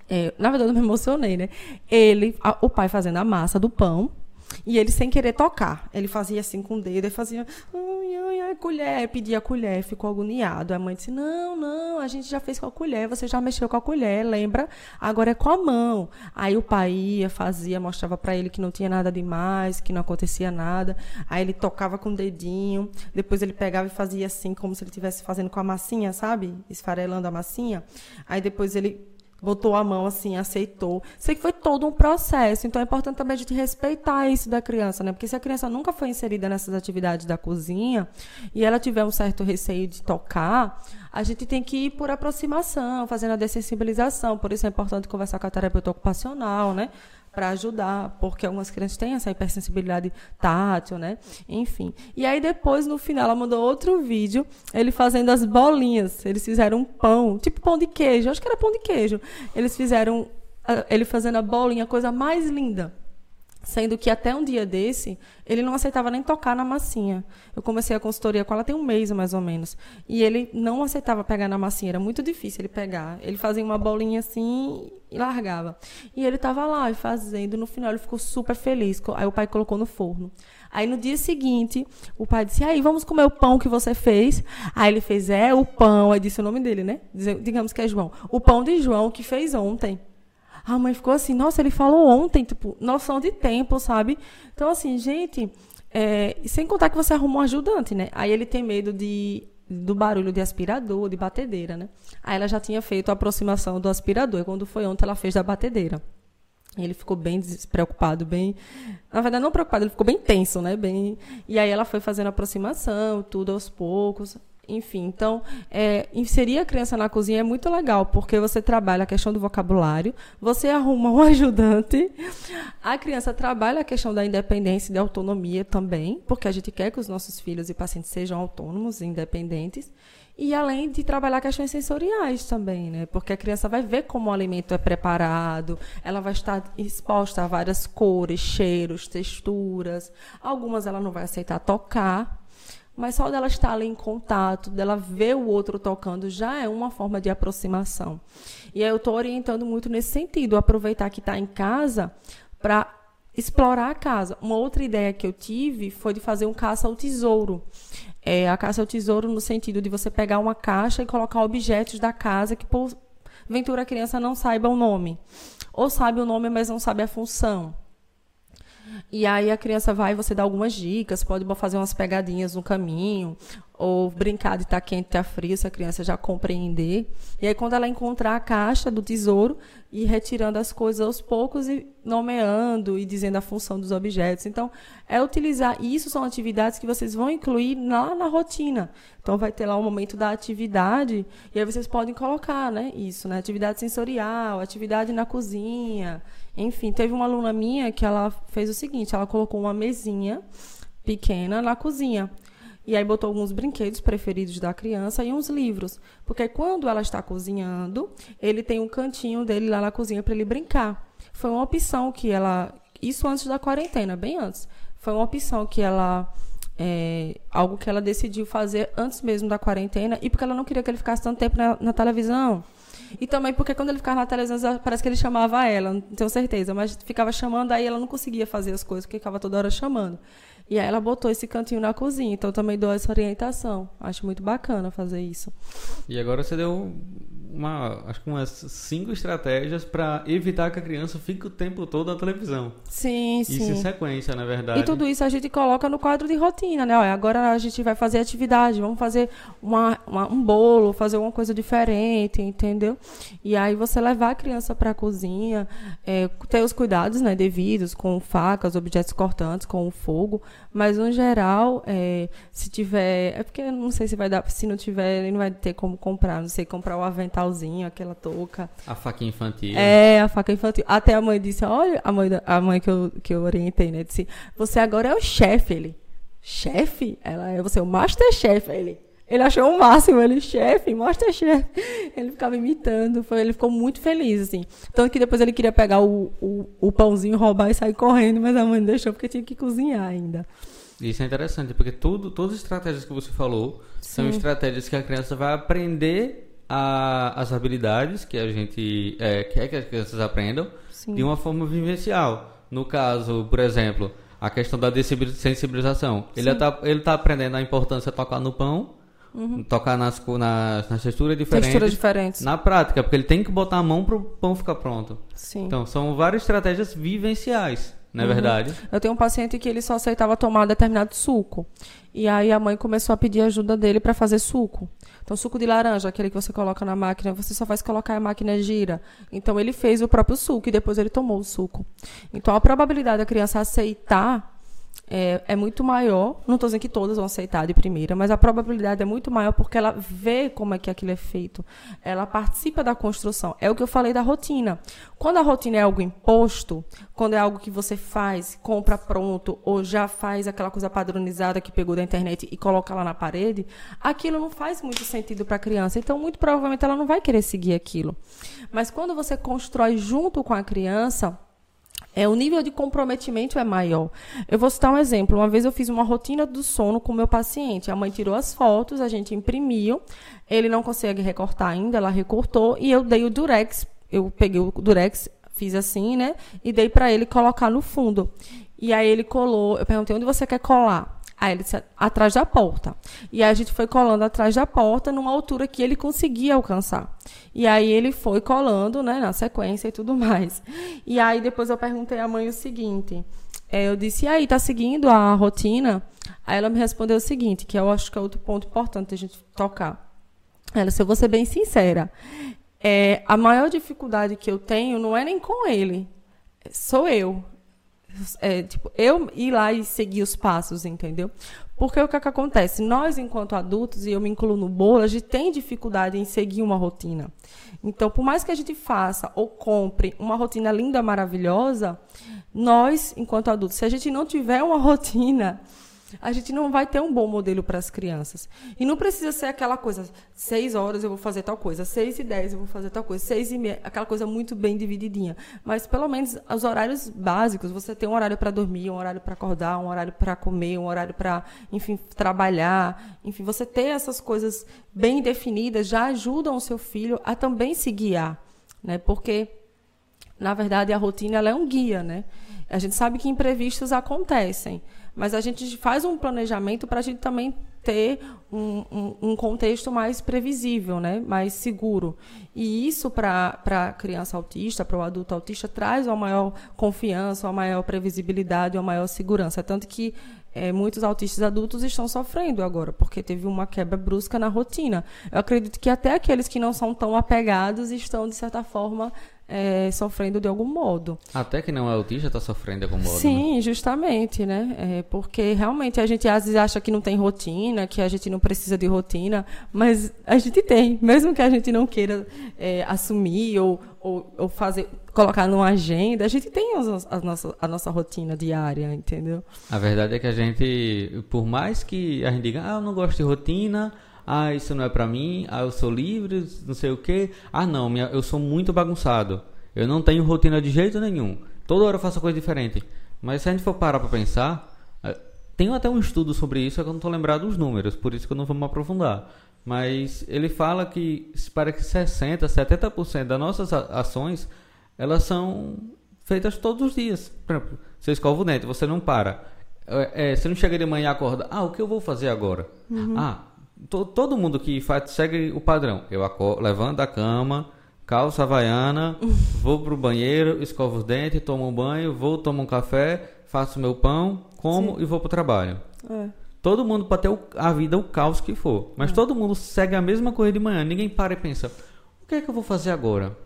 É, na verdade, eu me emocionei, né? Ele, a, o pai fazendo a massa do pão, e ele sem querer tocar. Ele fazia assim com o dedo, ele fazia, ai, ai, ai, colher, pedia a colher, ficou agoniado. A mãe disse: Não, não, a gente já fez com a colher, você já mexeu com a colher, lembra? Agora é com a mão. Aí o pai ia, fazia, mostrava para ele que não tinha nada demais, que não acontecia nada. Aí ele tocava com o dedinho, depois ele pegava e fazia assim, como se ele estivesse fazendo com a massinha, sabe? Esfarelando a massinha. Aí depois ele botou a mão assim, aceitou. Sei que foi todo um processo, então é importante também a gente respeitar isso da criança, né? Porque se a criança nunca foi inserida nessas atividades da cozinha e ela tiver um certo receio de tocar, a gente tem que ir por aproximação, fazendo a dessensibilização. Por isso é importante conversar com a terapeuta ocupacional, né? Para ajudar, porque algumas crianças têm essa hipersensibilidade tátil, né? Enfim. E aí depois, no final, ela mandou outro vídeo, ele fazendo as bolinhas. Eles fizeram um pão, tipo pão de queijo, acho que era pão de queijo. Eles fizeram, ele fazendo a bolinha, a coisa mais linda. Sendo que até um dia desse, ele não aceitava nem tocar na massinha. Eu comecei a consultoria com ela tem um mês, mais ou menos. E ele não aceitava pegar na massinha, era muito difícil ele pegar. Ele fazia uma bolinha assim e largava. E ele estava lá fazendo, no final ele ficou super feliz. Aí o pai colocou no forno. Aí no dia seguinte, o pai disse: Aí, vamos comer o pão que você fez. Aí ele fez: É, o pão. Aí disse o nome dele, né? Digamos que é João. O pão de João que fez ontem. A mãe ficou assim, nossa, ele falou ontem, tipo, noção de tempo, sabe? Então, assim, gente, é, sem contar que você arrumou um ajudante, né? Aí ele tem medo de, do barulho de aspirador, de batedeira, né? Aí ela já tinha feito a aproximação do aspirador. E quando foi ontem, ela fez da batedeira. Ele ficou bem despreocupado, bem. Na verdade, não preocupado, ele ficou bem tenso, né? Bem... E aí ela foi fazendo aproximação, tudo aos poucos. Enfim, então, é, inserir a criança na cozinha é muito legal, porque você trabalha a questão do vocabulário, você arruma um ajudante, a criança trabalha a questão da independência e da autonomia também, porque a gente quer que os nossos filhos e pacientes sejam autônomos e independentes, e além de trabalhar questões sensoriais também, né? Porque a criança vai ver como o alimento é preparado, ela vai estar exposta a várias cores, cheiros, texturas. Algumas ela não vai aceitar tocar, mas só dela estar ali em contato, dela ver o outro tocando, já é uma forma de aproximação. E eu estou orientando muito nesse sentido, aproveitar que está em casa para explorar a casa. Uma outra ideia que eu tive foi de fazer um caça ao tesouro. É, a caça ao tesouro no sentido de você pegar uma caixa e colocar objetos da casa que, por ventura, a criança não saiba o nome. Ou sabe o nome, mas não sabe a função. E aí a criança vai, você dá algumas dicas, pode fazer umas pegadinhas no caminho, ou brincar de estar tá quente, estar tá frio, se a criança já compreender. E aí quando ela encontrar a caixa do tesouro, ir retirando as coisas aos poucos e nomeando e dizendo a função dos objetos. Então, é utilizar, isso são atividades que vocês vão incluir lá na rotina. Então vai ter lá o momento da atividade e aí vocês podem colocar, né, isso, né, atividade sensorial, atividade na cozinha, enfim, teve uma aluna minha que ela fez o seguinte, ela colocou uma mesinha pequena na cozinha. E aí botou alguns brinquedos preferidos da criança e uns livros. Porque quando ela está cozinhando, ele tem um cantinho dele lá na cozinha para ele brincar. Foi uma opção que ela. Isso antes da quarentena, bem antes. Foi uma opção que ela. É, algo que ela decidiu fazer antes mesmo da quarentena e porque ela não queria que ele ficasse tanto tempo na, na televisão. E também porque quando ele ficava na televisão, parece que ele chamava ela, não tenho certeza, mas ficava chamando, aí ela não conseguia fazer as coisas, porque ficava toda hora chamando. E aí ela botou esse cantinho na cozinha, então também dou essa orientação. Acho muito bacana fazer isso. E agora você deu uma, acho que umas cinco estratégias para evitar que a criança fique o tempo todo na televisão. Sim, sim. Isso em sequência, na verdade. E tudo isso a gente coloca no quadro de rotina, né? Olha, agora a gente vai fazer atividade, vamos fazer uma, uma, um bolo, fazer uma coisa diferente, entendeu? E aí você levar a criança para a cozinha, é, ter os cuidados né, devidos com facas, objetos cortantes, com o fogo, mas no geral, é, se tiver. É porque não sei se vai dar, se não tiver, ele não vai ter como comprar, não sei, comprar o avental aquela touca. A faca infantil. É, a faca infantil. Até a mãe disse, olha, a mãe, a mãe que, eu, que eu orientei, né? Disse, você agora é o chefe, ele. Chefe? Ela é você, o masterchef, ele. Ele achou o máximo, ele, chefe, masterchef. Ele ficava imitando, foi, ele ficou muito feliz, assim. Tanto que depois ele queria pegar o, o, o pãozinho, roubar e sair correndo, mas a mãe deixou porque tinha que cozinhar ainda. Isso é interessante, porque tudo, todas as estratégias que você falou Sim. são estratégias que a criança vai aprender a, as habilidades que a gente é, quer que as crianças aprendam Sim. de uma forma vivencial. No caso, por exemplo, a questão da sensibilização. Ele está ele tá aprendendo a importância de tocar no pão, uhum. tocar nas, nas, nas texturas diferentes. Texturas diferentes. Na prática, porque ele tem que botar a mão para o pão ficar pronto. Sim. Então, são várias estratégias vivenciais. Não é uhum. verdade? Eu tenho um paciente que ele só aceitava tomar determinado suco. E aí a mãe começou a pedir ajuda dele para fazer suco. Então, suco de laranja, aquele que você coloca na máquina, você só faz colocar a máquina gira. Então, ele fez o próprio suco e depois ele tomou o suco. Então, a probabilidade da criança aceitar é, é muito maior. Não estou dizendo que todas vão aceitar de primeira, mas a probabilidade é muito maior porque ela vê como é que aquilo é feito. Ela participa da construção. É o que eu falei da rotina. Quando a rotina é algo imposto, quando é algo que você faz, compra pronto, ou já faz aquela coisa padronizada que pegou da internet e coloca lá na parede, aquilo não faz muito sentido para a criança. Então, muito provavelmente, ela não vai querer seguir aquilo. Mas quando você constrói junto com a criança, é, o nível de comprometimento é maior. Eu vou citar um exemplo. Uma vez eu fiz uma rotina do sono com o meu paciente. A mãe tirou as fotos, a gente imprimiu. Ele não consegue recortar ainda, ela recortou e eu dei o durex. Eu peguei o durex, fiz assim, né? E dei para ele colocar no fundo. E aí ele colou. Eu perguntei onde você quer colar. Aí ele disse, atrás da porta. E aí a gente foi colando atrás da porta numa altura que ele conseguia alcançar. E aí ele foi colando, né, na sequência e tudo mais. E aí depois eu perguntei à mãe o seguinte. É, eu disse, e aí, tá seguindo a rotina? Aí ela me respondeu o seguinte, que eu acho que é outro ponto importante a gente tocar. Ela, se eu vou ser bem sincera, é, a maior dificuldade que eu tenho não é nem com ele, sou eu é, tipo, eu ir lá e seguir os passos, entendeu? Porque o que, é que acontece? Nós, enquanto adultos, e eu me incluo no bolo, a gente tem dificuldade em seguir uma rotina. Então, por mais que a gente faça ou compre uma rotina linda, maravilhosa, nós, enquanto adultos, se a gente não tiver uma rotina, a gente não vai ter um bom modelo para as crianças. E não precisa ser aquela coisa, seis horas eu vou fazer tal coisa, seis e dez eu vou fazer tal coisa, seis e meia, aquela coisa muito bem divididinha. Mas pelo menos os horários básicos, você tem um horário para dormir, um horário para acordar, um horário para comer, um horário para, enfim, trabalhar. Enfim, você ter essas coisas bem definidas já ajudam o seu filho a também se guiar. Né? Porque, na verdade, a rotina ela é um guia, né? A gente sabe que imprevistos acontecem, mas a gente faz um planejamento para a gente também ter um, um, um, contexto mais previsível, né? mais seguro. E isso, para a criança autista, para o adulto autista, traz uma maior confiança, uma maior previsibilidade, uma maior segurança. Tanto que é, muitos autistas adultos estão sofrendo agora, porque teve uma quebra brusca na rotina. Eu acredito que até aqueles que não são tão apegados estão, de certa forma, é, sofrendo de algum modo. Até que não é autista está sofrendo de algum modo. Sim, né? justamente, né? É, porque realmente a gente às vezes acha que não tem rotina, que a gente não precisa de rotina, mas a gente tem, mesmo que a gente não queira é, assumir ou, ou, ou, fazer, colocar numa agenda, a gente tem as, a, nossa, a nossa rotina diária, entendeu? A verdade é que a gente, por mais que a gente diga, ah, eu não gosto de rotina, ah, isso não é para mim, ah, eu sou livre, não sei o quê. Ah, não, minha, eu sou muito bagunçado. Eu não tenho rotina de jeito nenhum. Toda hora eu faço coisa diferente. Mas se a gente for parar para pensar, eh, tem até um estudo sobre isso, é que eu não estou lembrado dos números, por isso que eu não vou me aprofundar. Mas ele fala que para que 60, 70% das nossas ações, elas são feitas todos os dias. Por exemplo, você escova o dente, você não para. É, é, você não chega de manhã e acorda, ah, o que eu vou fazer agora? Uhum. Ah, to, todo mundo que faz, segue o padrão. Eu acordo, levanto da cama, calça havaiana, vou pro banheiro, escovo os dentes, tomo um banho, vou, tomo um café, faço meu pão, como Sim. e vou pro trabalho. É. Todo mundo pode ter a vida, o caos que for. Mas é. todo mundo segue a mesma coisa de manhã. Ninguém para e pensa: o que é que eu vou fazer agora?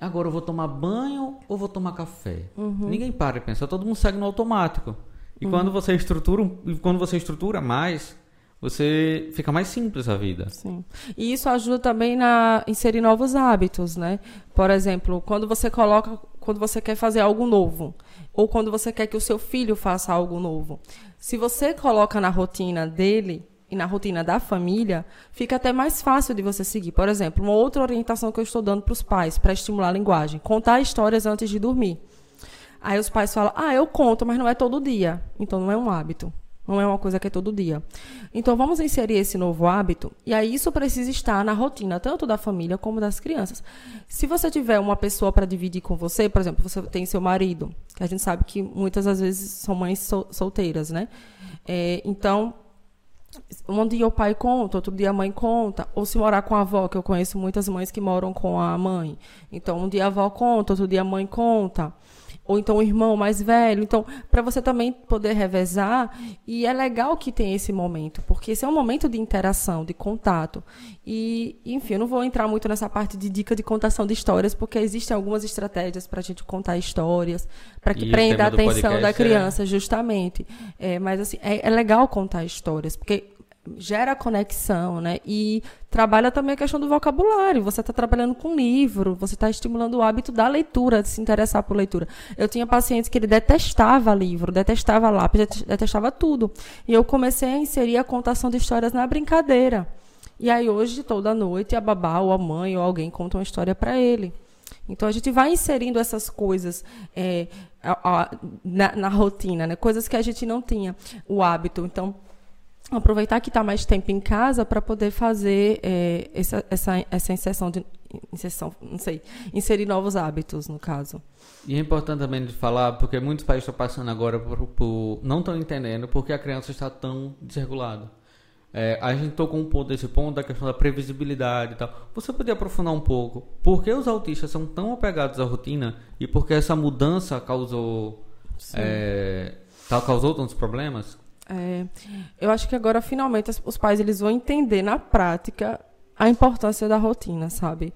Agora eu vou tomar banho ou vou tomar café? Uhum. Ninguém para e pensa. Todo mundo segue no automático. E uhum. quando você estrutura, quando você estrutura mais, você fica mais simples a vida. Sim. E isso ajuda também na inserir novos hábitos, né? Por exemplo, quando você coloca, quando você quer fazer algo novo, ou quando você quer que o seu filho faça algo novo. Se você coloca na rotina dele e na rotina da família, fica até mais fácil de você seguir. Por exemplo, uma outra orientação que eu estou dando para os pais para estimular a linguagem, contar histórias antes de dormir. Aí os pais falam: "Ah, eu conto, mas não é todo dia". Então não é um hábito. Não é uma coisa que é todo dia. Então, vamos inserir esse novo hábito. E aí, isso precisa estar na rotina, tanto da família como das crianças. Se você tiver uma pessoa para dividir com você, por exemplo, você tem seu marido, que a gente sabe que muitas das vezes são mães sol solteiras, né? É, então, um dia o pai conta, outro dia a mãe conta. Ou se morar com a avó, que eu conheço muitas mães que moram com a mãe. Então, um dia a avó conta, outro dia a mãe conta ou então o irmão mais velho. Então, para você também poder revezar, e é legal que tem esse momento, porque esse é um momento de interação, de contato. E, enfim, eu não vou entrar muito nessa parte de dica de contação de histórias, porque existem algumas estratégias para a gente contar histórias, para que e prenda a atenção da é criança, é... justamente. É, mas, assim, é, é legal contar histórias, porque gera conexão, né? E trabalha também a questão do vocabulário. Você está trabalhando com livro, você está estimulando o hábito da leitura, de se interessar por leitura. Eu tinha pacientes que ele detestava livro, detestava lápis, detestava tudo. E eu comecei a inserir a contação de histórias na brincadeira. E aí hoje, toda noite, a babá ou a mãe ou alguém conta uma história para ele. Então a gente vai inserindo essas coisas. É, na, na, rotina, né? Coisas que a gente não tinha o hábito. Então, aproveitar que está mais tempo em casa para poder fazer é, essa, essa, essa inserção de inserção, não sei, inserir novos hábitos, no caso. E é importante também de falar, porque muitos pais estão passando agora por, por não estão entendendo porque a criança está tão desregulada. É, a gente tocou um ponto desse ponto da questão da previsibilidade e tal. Você poderia aprofundar um pouco por que os autistas são tão apegados à rotina e por que essa mudança causou é, causou tantos problemas? É, eu acho que agora finalmente os pais eles vão entender na prática a importância da rotina, sabe?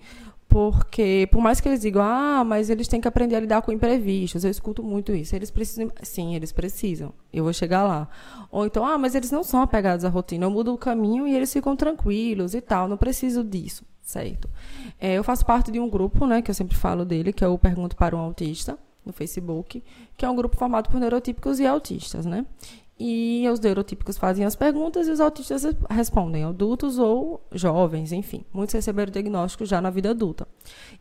Porque, por mais que eles digam, ah, mas eles têm que aprender a lidar com imprevistos, eu escuto muito isso. Eles precisam. Sim, eles precisam. Eu vou chegar lá. Ou então, ah, mas eles não são apegados à rotina. Eu mudo o caminho e eles ficam tranquilos e tal. Não preciso disso, certo? É, eu faço parte de um grupo, né, que eu sempre falo dele, que é o Pergunto para um Autista, no Facebook, que é um grupo formado por neurotípicos e autistas, né? E os neurotípicos fazem as perguntas e os autistas respondem, adultos ou jovens, enfim. Muitos receberam diagnóstico já na vida adulta.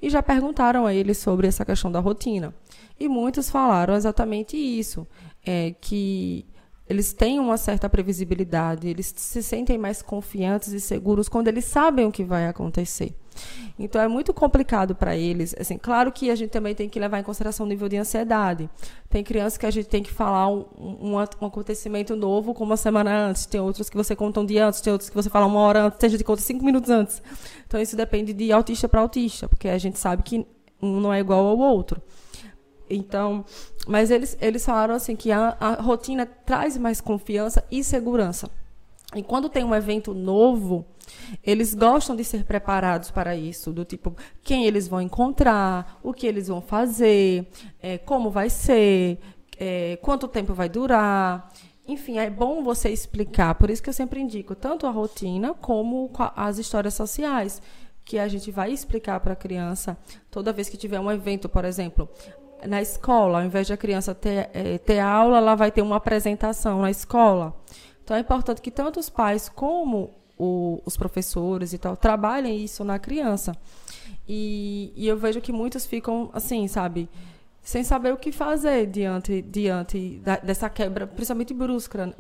E já perguntaram a eles sobre essa questão da rotina. E muitos falaram exatamente isso, é, que eles têm uma certa previsibilidade, eles se sentem mais confiantes e seguros quando eles sabem o que vai acontecer. Então é muito complicado para eles. Assim, claro que a gente também tem que levar em consideração o nível de ansiedade. Tem crianças que a gente tem que falar um, um, um acontecimento novo com uma semana antes. Tem outros que você conta um dia antes, tem outros que você fala uma hora antes, tem gente que conta cinco minutos antes. Então isso depende de autista para autista, porque a gente sabe que um não é igual ao outro. Então, mas eles, eles falaram assim que a, a rotina traz mais confiança e segurança. E quando tem um evento novo, eles gostam de ser preparados para isso, do tipo quem eles vão encontrar, o que eles vão fazer, é, como vai ser, é, quanto tempo vai durar. Enfim, é bom você explicar. Por isso que eu sempre indico tanto a rotina como as histórias sociais, que a gente vai explicar para a criança toda vez que tiver um evento, por exemplo. Na escola, ao invés de a criança ter, é, ter aula, ela vai ter uma apresentação na escola. Então é importante que tanto os pais como o, os professores e tal trabalhem isso na criança. E, e, eu vejo que muitos ficam assim, sabe, sem saber o que fazer diante, diante da, dessa quebra, principalmente brusca,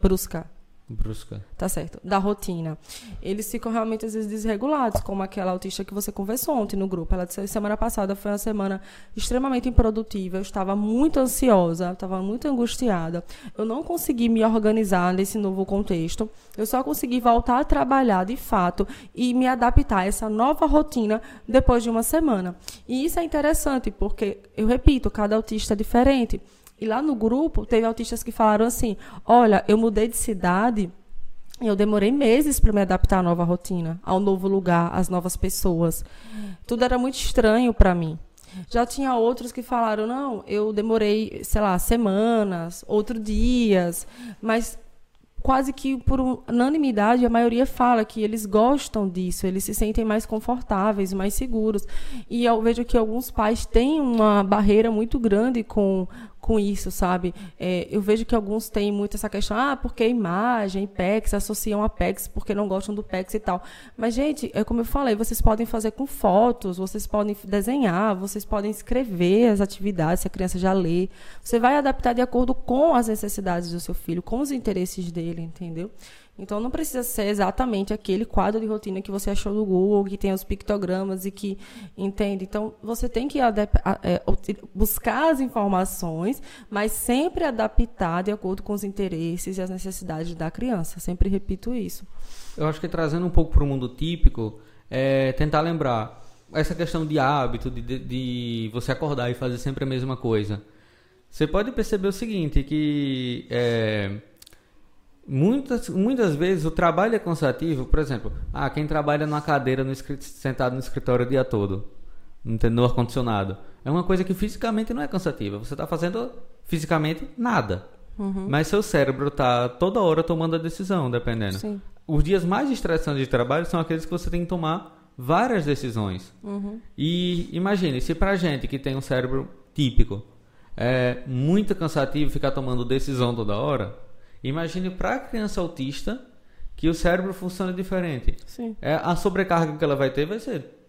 brusca Brusca. Tá certo. Da rotina. Eles ficam realmente, às vezes, desregulados, como aquela autista que você conversou ontem no grupo. Ela disse semana passada foi uma semana extremamente improdutiva. Eu estava muito ansiosa, estava muito angustiada. Eu não consegui me organizar nesse novo contexto. Eu só consegui voltar a trabalhar de fato e me adaptar a essa nova rotina depois de uma semana. E isso é interessante, porque, eu repito, cada autista é diferente. E lá no grupo, teve autistas que falaram assim: olha, eu mudei de cidade. e Eu demorei meses para me adaptar à nova rotina, ao novo lugar, às novas pessoas. Tudo era muito estranho para mim. Já tinha outros que falaram: não, eu demorei, sei lá, semanas, outros dias, mas quase que por unanimidade, a maioria fala que eles gostam disso, eles se sentem mais confortáveis, mais seguros. E eu vejo que alguns pais têm uma barreira muito grande com, com isso, sabe? É, eu vejo que alguns têm muito essa questão, ah, porque imagem, PEX, associam a PEX porque não gostam do PEX e tal. Mas, gente, é como eu falei, vocês podem fazer com fotos, vocês podem desenhar, vocês podem escrever as atividades, se a criança já lê. Você vai adaptar de acordo com as necessidades do seu filho, com os interesses dele, entendeu? Então não precisa ser exatamente aquele quadro de rotina que você achou no Google, que tem os pictogramas e que entende. Então você tem que é, buscar as informações, mas sempre adaptar de acordo com os interesses e as necessidades da criança. Sempre repito isso. Eu acho que trazendo um pouco para o mundo típico, é tentar lembrar essa questão de hábito, de, de, de, você acordar e fazer sempre a mesma coisa. Você pode perceber o seguinte, que é, Muitas, muitas vezes o trabalho é cansativo, por exemplo, ah, quem trabalha numa cadeira no, sentado no escritório o dia todo, no ar-condicionado, é uma coisa que fisicamente não é cansativa. Você está fazendo fisicamente nada. Uhum. Mas seu cérebro está toda hora tomando a decisão, dependendo. Sim. Os dias mais estressantes de trabalho são aqueles que você tem que tomar várias decisões. Uhum. E imagine, se pra gente que tem um cérebro típico é muito cansativo ficar tomando decisão toda hora, Imagine para a criança autista que o cérebro funciona diferente. Sim. É, a sobrecarga que ela vai ter vai ser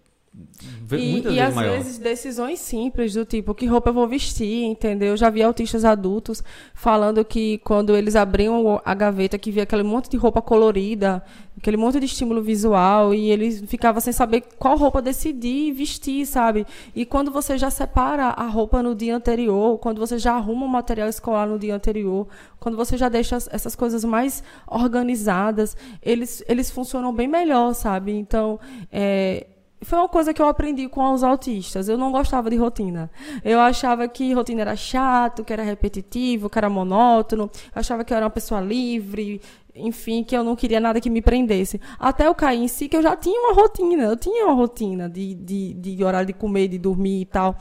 muitas e vezes às maior. vezes decisões simples do tipo que roupa eu vou vestir, entendeu? Eu já vi autistas adultos falando que quando eles abriam a gaveta que via aquele monte de roupa colorida, aquele monte de estímulo visual e eles ficavam sem saber qual roupa decidir vestir, sabe? E quando você já separa a roupa no dia anterior, quando você já arruma o material escolar no dia anterior, quando você já deixa essas coisas mais organizadas, eles eles funcionam bem melhor, sabe? Então, é, foi uma coisa que eu aprendi com os autistas. Eu não gostava de rotina. Eu achava que rotina era chato, que era repetitivo, que era monótono. Eu achava que eu era uma pessoa livre, enfim, que eu não queria nada que me prendesse. Até eu cair em si, que eu já tinha uma rotina. Eu tinha uma rotina de, de, de horário de comer, de dormir e tal.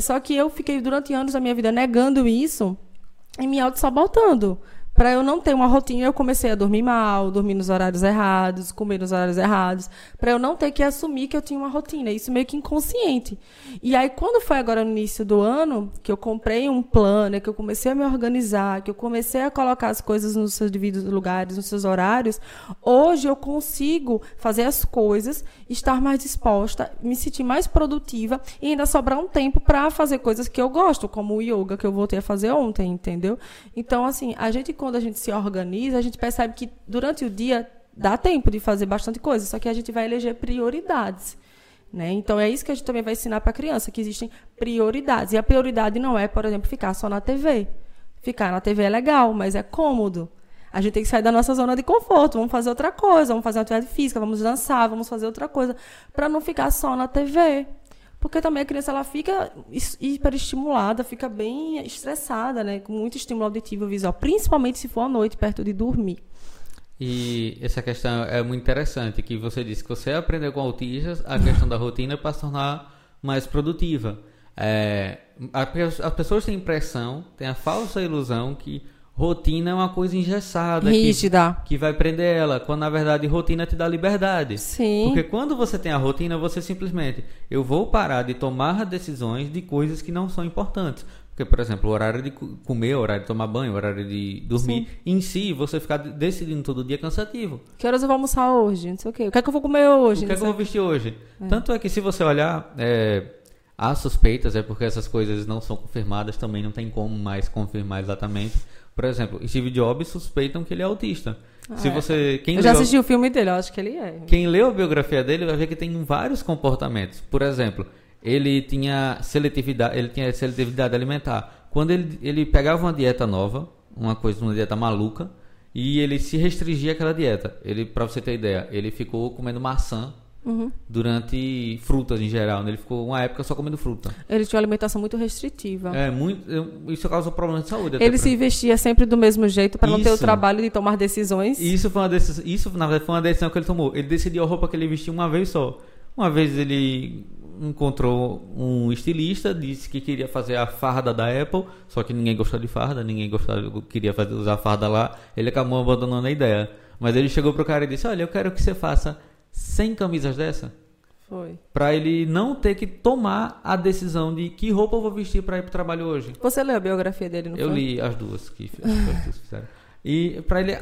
Só que eu fiquei durante anos da minha vida negando isso e me auto-sabotando para eu não ter uma rotina, eu comecei a dormir mal, dormir nos horários errados, comer nos horários errados, para eu não ter que assumir que eu tinha uma rotina, isso meio que inconsciente. E aí quando foi agora no início do ano, que eu comprei um plano, que eu comecei a me organizar, que eu comecei a colocar as coisas nos seus devidos lugares, nos seus horários, hoje eu consigo fazer as coisas, estar mais disposta, me sentir mais produtiva e ainda sobrar um tempo para fazer coisas que eu gosto, como o yoga que eu voltei a fazer ontem, entendeu? Então assim, a gente quando a gente se organiza, a gente percebe que durante o dia dá tempo de fazer bastante coisa, só que a gente vai eleger prioridades. Né? Então é isso que a gente também vai ensinar para a criança, que existem prioridades. E a prioridade não é, por exemplo, ficar só na TV. Ficar na TV é legal, mas é cômodo. A gente tem que sair da nossa zona de conforto, vamos fazer outra coisa, vamos fazer uma atividade física, vamos dançar, vamos fazer outra coisa, para não ficar só na TV. Porque também a criança ela fica hiperestimulada, fica bem estressada, né? Com muito estímulo auditivo e visual, principalmente se for à noite, perto de dormir. E essa questão é muito interessante, que você disse que você aprendeu com autistas a questão da rotina para se tornar mais produtiva. É, as pessoas têm impressão, têm a falsa ilusão que rotina é uma coisa engessada. Rígida. Que, que vai prender ela, quando na verdade rotina te dá liberdade. Sim. Porque quando você tem a rotina, você simplesmente, eu vou parar de tomar decisões de coisas que não são importantes. Porque, por exemplo, o horário de comer, o horário de tomar banho, o horário de dormir, Sim. em si, você ficar decidindo todo dia é cansativo. Que horas eu vou almoçar hoje? Não sei o quê. O que é que eu vou comer hoje? O que é que eu vou vestir hoje? É. Tanto é que se você olhar, é, há suspeitas, é porque essas coisas não são confirmadas, também não tem como mais confirmar exatamente. Por exemplo, Steve Jobs suspeitam que ele é autista. Ah, Se é. você, quem eu já assisti o filme dele, eu acho que ele é. Quem leu a biografia dele vai ver que tem vários comportamentos. Por exemplo, ele tinha seletividade, ele tinha seletividade alimentar. Quando ele, ele pegava uma dieta nova, uma coisa, uma dieta maluca, e ele se restringia àquela dieta. Ele, para você ter ideia, ele ficou comendo maçã Uhum. Durante frutas em geral, né? ele ficou uma época só comendo fruta. Ele tinha uma alimentação muito restritiva. É, muito, isso causou problemas de saúde. Ele se vestia sempre do mesmo jeito para não ter o trabalho de tomar decisões. Isso foi uma decisão, isso na verdade foi uma decisão que ele tomou. Ele decidiu a roupa que ele vestia uma vez só. Uma vez ele encontrou um estilista, disse que queria fazer a farda da Apple, só que ninguém gostou de farda, ninguém gostava, queria fazer, usar farda lá. Ele acabou abandonando a ideia. Mas ele chegou pro cara e disse: Olha, eu quero que você faça 100 camisas dessa? Foi. Para ele não ter que tomar a decisão de que roupa eu vou vestir para ir pro trabalho hoje. Você leu a biografia dele, não eu foi? Eu li as duas que, que fizeram. E para ele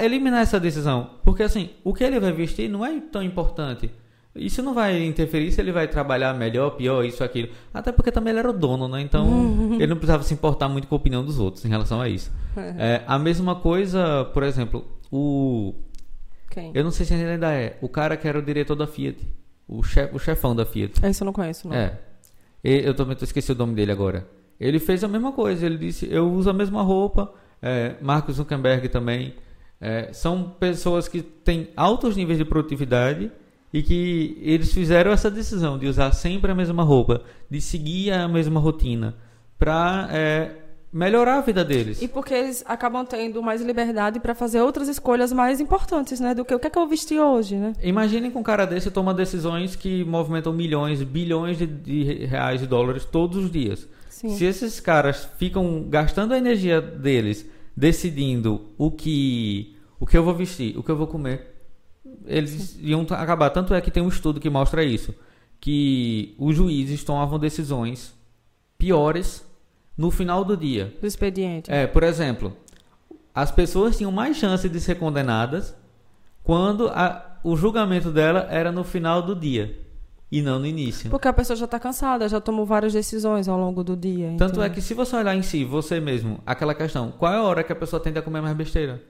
eliminar essa decisão, porque assim, o que ele vai vestir não é tão importante. Isso não vai interferir se ele vai trabalhar melhor, pior, isso, aquilo. Até porque também ele era o dono, né? Então ele não precisava se importar muito com a opinião dos outros em relação a isso. É, a mesma coisa, por exemplo, o quem? Eu não sei se ele ainda é. O cara que era o diretor da Fiat. O, chef, o chefão da Fiat. Esse eu não conheço, não. É. E, eu também esqueci o nome dele agora. Ele fez a mesma coisa. Ele disse: Eu uso a mesma roupa. É, Marcos Zuckerberg também. É, são pessoas que têm altos níveis de produtividade e que eles fizeram essa decisão de usar sempre a mesma roupa, de seguir a mesma rotina, para é, melhorar a vida deles. E porque eles acabam tendo mais liberdade para fazer outras escolhas mais importantes, né? Do que o que é que eu vesti hoje, né? Imaginem que um cara desse toma decisões que movimentam milhões, bilhões de, de reais e dólares todos os dias. Sim. Se esses caras ficam gastando a energia deles decidindo o que o que eu vou vestir, o que eu vou comer, eles Sim. iam acabar. Tanto é que tem um estudo que mostra isso, que os juízes tomavam decisões piores no final do dia. Do expediente. É, por exemplo, as pessoas tinham mais chance de ser condenadas quando a, o julgamento dela era no final do dia. e não no início. Porque a pessoa já está cansada, já tomou várias decisões ao longo do dia. Tanto entendeu? é que se você olhar em si, você mesmo, aquela questão, qual é a hora que a pessoa tende a comer mais besteira?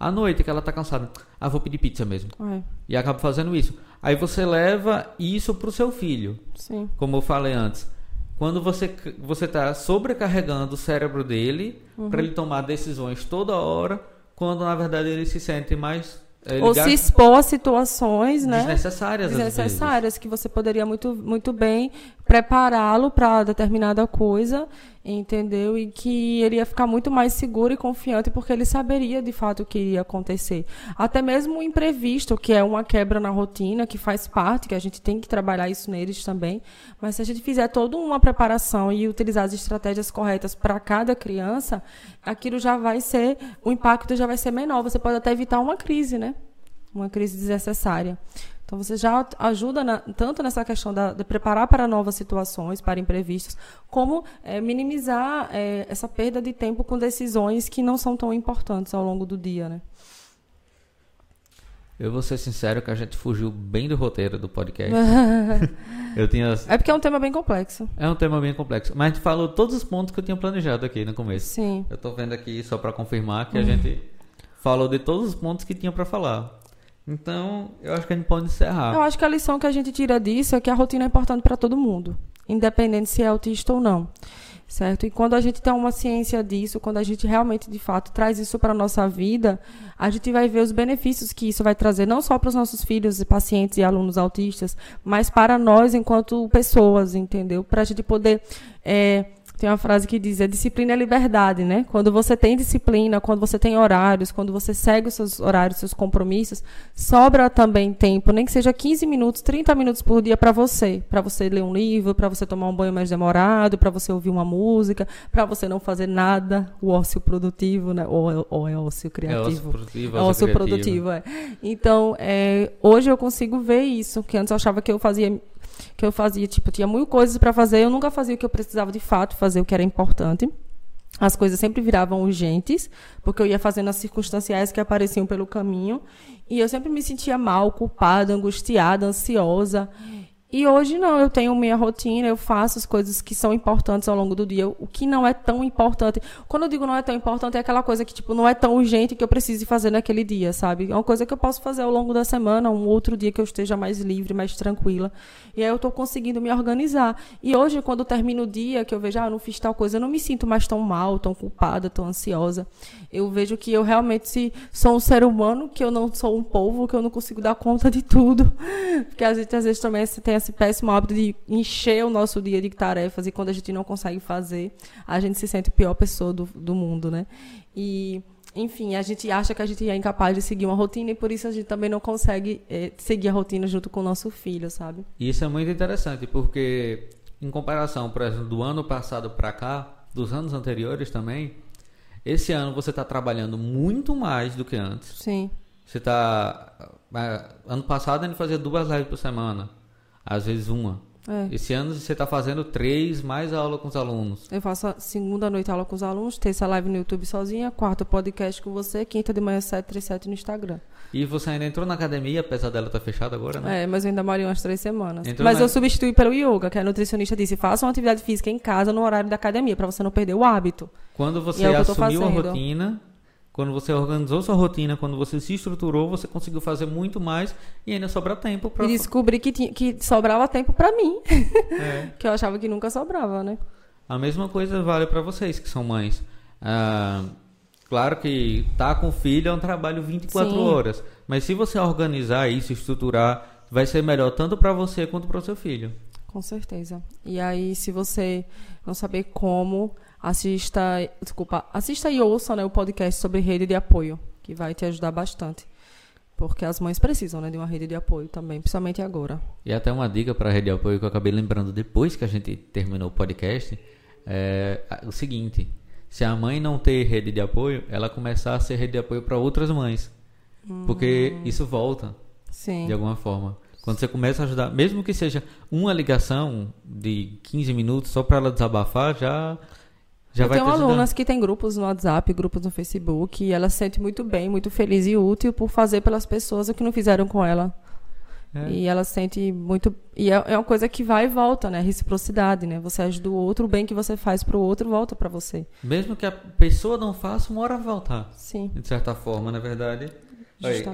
À noite, que ela tá cansada. Ah, vou pedir pizza mesmo. É, E acaba fazendo isso. Aí você leva isso pro seu filho, sim. como eu falei antes. Quando você você tá sobrecarregando o cérebro dele Uhum. para ele tomar decisões toda hora, quando na verdade ele se sente mais ele Ou se expor a situações, né? desnecessárias, desnecessárias que você poderia muito, muito bem prepará-lo para determinada coisa, entendeu? E que ele ia ficar muito mais seguro e confiante porque ele saberia de fato o que iria acontecer. Até mesmo o imprevisto, que é uma quebra na rotina, que faz parte, que a gente tem que trabalhar isso neles também. Mas se a gente fizer toda uma preparação e utilizar as estratégias corretas para cada criança, aquilo já vai ser, o impacto já vai ser menor. Você pode até evitar uma crise, né? uma crise desnecessária. Então você já ajuda na, tanto nessa questão da, de preparar para novas situações, para imprevistos, como é, minimizar é, essa perda de tempo com decisões que não são tão importantes ao longo do dia, né? Eu vou ser sincero que a gente fugiu bem do roteiro do podcast. eu tinha É porque é um tema bem complexo. É um tema bem complexo, mas a gente falou todos os pontos que eu tinha planejado aqui no começo. Sim. Eu tô vendo aqui só para confirmar que a gente falou de todos os pontos que tinha para falar. Então, eu acho que a gente pode encerrar. Eu acho que a lição que a gente tira disso é que a rotina é importante para todo mundo, independente se é autista ou não. Certo? E quando a gente tem uma ciência disso, quando a gente realmente, de fato, traz isso para a nossa vida, a gente vai ver os benefícios que isso vai trazer, não só para os nossos filhos, pacientes e alunos autistas, mas para nós enquanto pessoas, entendeu? Para a gente poder. É, tem uma frase que diz: a disciplina é liberdade, né? Quando você tem disciplina, quando você tem horários, quando você segue os seus horários, seus compromissos, sobra também tempo, nem que seja 15 minutos, 30 minutos por dia para você, para você ler um livro, para você tomar um banho mais demorado, para você ouvir uma música, para você não fazer nada, o ócio produtivo, né? Ou, ou é ócio É criativo. ócio produtivo, É ócio criativo. produtivo, é. Então, é, hoje eu consigo ver isso, que antes eu achava que eu fazia que eu fazia, tipo, tinha mil coisas para fazer, eu nunca fazia o que eu precisava de fato fazer, o que era importante. As coisas sempre viravam urgentes, porque eu ia fazendo as circunstanciais que apareciam pelo caminho, e eu sempre me sentia mal, culpada, angustiada, ansiosa. E hoje não, eu tenho minha rotina, eu faço as coisas que são importantes ao longo do dia. O que não é tão importante. Quando eu digo não é tão importante, é aquela coisa que, tipo, não é tão urgente que eu precise fazer naquele dia, sabe? É uma coisa que eu posso fazer ao longo da semana, um outro dia que eu esteja mais livre, mais tranquila. E aí eu tô conseguindo me organizar. E hoje, quando termino o dia, que eu vejo, ah, eu não fiz tal coisa, eu não me sinto mais tão mal, tão culpada, tão ansiosa. Eu vejo que eu realmente sou um ser humano, que eu não sou um povo, que eu não consigo dar conta de tudo. Porque a gente, às vezes, também tem esse péssimo hábito de encher o nosso dia de tarefas e quando a gente não consegue fazer, a gente se sente a pior pessoa do, do mundo, né? E, enfim, a gente acha que a gente é incapaz de seguir uma rotina e por isso a gente também não consegue eh, seguir a rotina junto com o nosso filho, sabe? Isso é muito interessante, porque em comparação, por exemplo, do ano passado para cá, dos anos anteriores também, esse ano você está trabalhando muito mais do que antes. Sim. Você está. Ano passado a gente fazia duas lives por semana, às vezes uma. É. Esse ano você está fazendo três, mais aula com os alunos. Eu faço a segunda noite aula com os alunos, terça live no YouTube sozinha, quarta podcast com você, quinta de manhã 737 no Instagram. E você ainda entrou na academia, apesar dela estar fechada agora, né? É, mas eu ainda malhei umas três semanas. Entrou mas na- eu substituí pelo yoga, que a nutricionista disse, faça uma atividade física em casa no horário da academia, para você não perder o hábito. Quando E você é assumiu a rotina, quando você organizou sua rotina, quando você se estruturou, você conseguiu fazer muito mais e ainda sobra tempo para E descobri que, tinha, que sobrava tempo para mim, É. que eu achava que nunca sobrava, né? A mesma coisa vale para vocês que são mães. Ah, claro que tá com filho é um trabalho 24 Sim. horas, mas se você organizar isso, estruturar, vai ser melhor tanto para você quanto para o seu filho. Com certeza. E aí, se você não saber como, assista, desculpa, assista e ouça né, o podcast sobre rede de apoio, que vai te ajudar bastante. Porque as mães precisam né, de uma rede de apoio também, principalmente agora. E até uma dica para a rede de apoio que eu acabei lembrando depois que a gente terminou o podcast é o seguinte: se a mãe não ter rede de apoio, ela começar a ser rede de apoio para outras mães, porque isso volta Sim. de alguma forma. Quando você começa a ajudar, mesmo que seja uma ligação de 15 minutos só para ela desabafar, já já eu tenho alunas que têm grupos no WhatsApp, grupos no Facebook, e ela se sente muito bem, muito feliz e útil por fazer pelas pessoas o que não fizeram com ela. É. E ela sente muito. E é, é uma coisa que vai e volta, né? Reciprocidade, né? Você ajuda o outro, o bem que você faz pro outro volta para você. Mesmo que a pessoa não faça, uma hora voltar. Sim. De certa forma, na verdade.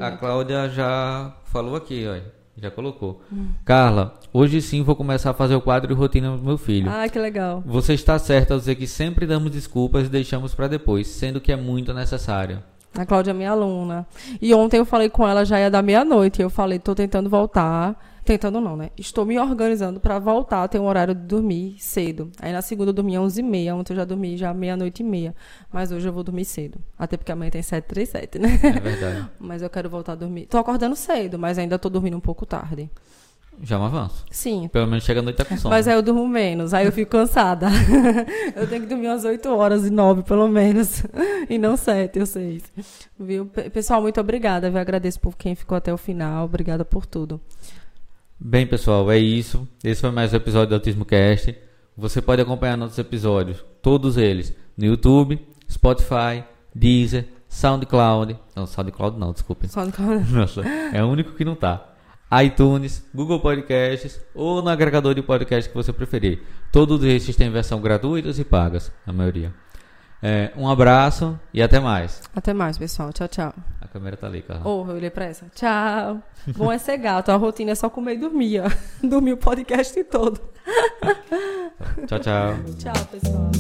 A Cláudia já falou aqui, olha. Já colocou. Hum. Carla, hoje sim vou começar a fazer o quadro de rotina do meu filho. Ah, que legal. Você está certa ao dizer que sempre damos desculpas e deixamos para depois, sendo que é muito necessário. A Cláudia é minha aluna. E ontem eu falei com ela, já ia da meia-noite. Eu falei, tô tentando voltar. Tentando não, né? Estou me organizando para voltar a ter um horário de dormir cedo. Aí na segunda eu dormi às 11h30. Ontem eu já dormi já meia-noite e meia. Mas hoje eu vou dormir cedo. Até porque amanhã tem 737, né? É verdade. mas eu quero voltar a dormir. Tô acordando cedo, mas ainda tô dormindo um pouco tarde. Já é um avanço. Sim. Pelo menos chega a noite tá com sono. Mas aí eu durmo menos, aí eu fico cansada. eu tenho que dormir umas 8 horas e 9, pelo menos. e não 7 ou 6. Viu? Pessoal, muito obrigada. Eu agradeço por quem ficou até o final. Obrigada por tudo. Bem, pessoal, é isso. Esse foi mais um episódio do Autismo Cast. Você pode acompanhar nossos episódios, todos eles, no YouTube, Spotify, Deezer, SoundCloud. Não, SoundCloud não, desculpem. SoundCloud. Nossa, é o único que não tá iTunes, Google Podcasts ou no agregador de podcast que você preferir. Todos esses têm versão gratuitas e pagas, a maioria. É, um abraço e até mais. Até mais, pessoal. Tchau, tchau. A câmera tá ali, cara. Oh, eu olhei pra essa. Tchau. Bom é ser gato. A rotina é só comer e dormir. Dormir o podcast todo. Tchau, tchau. Tchau, pessoal.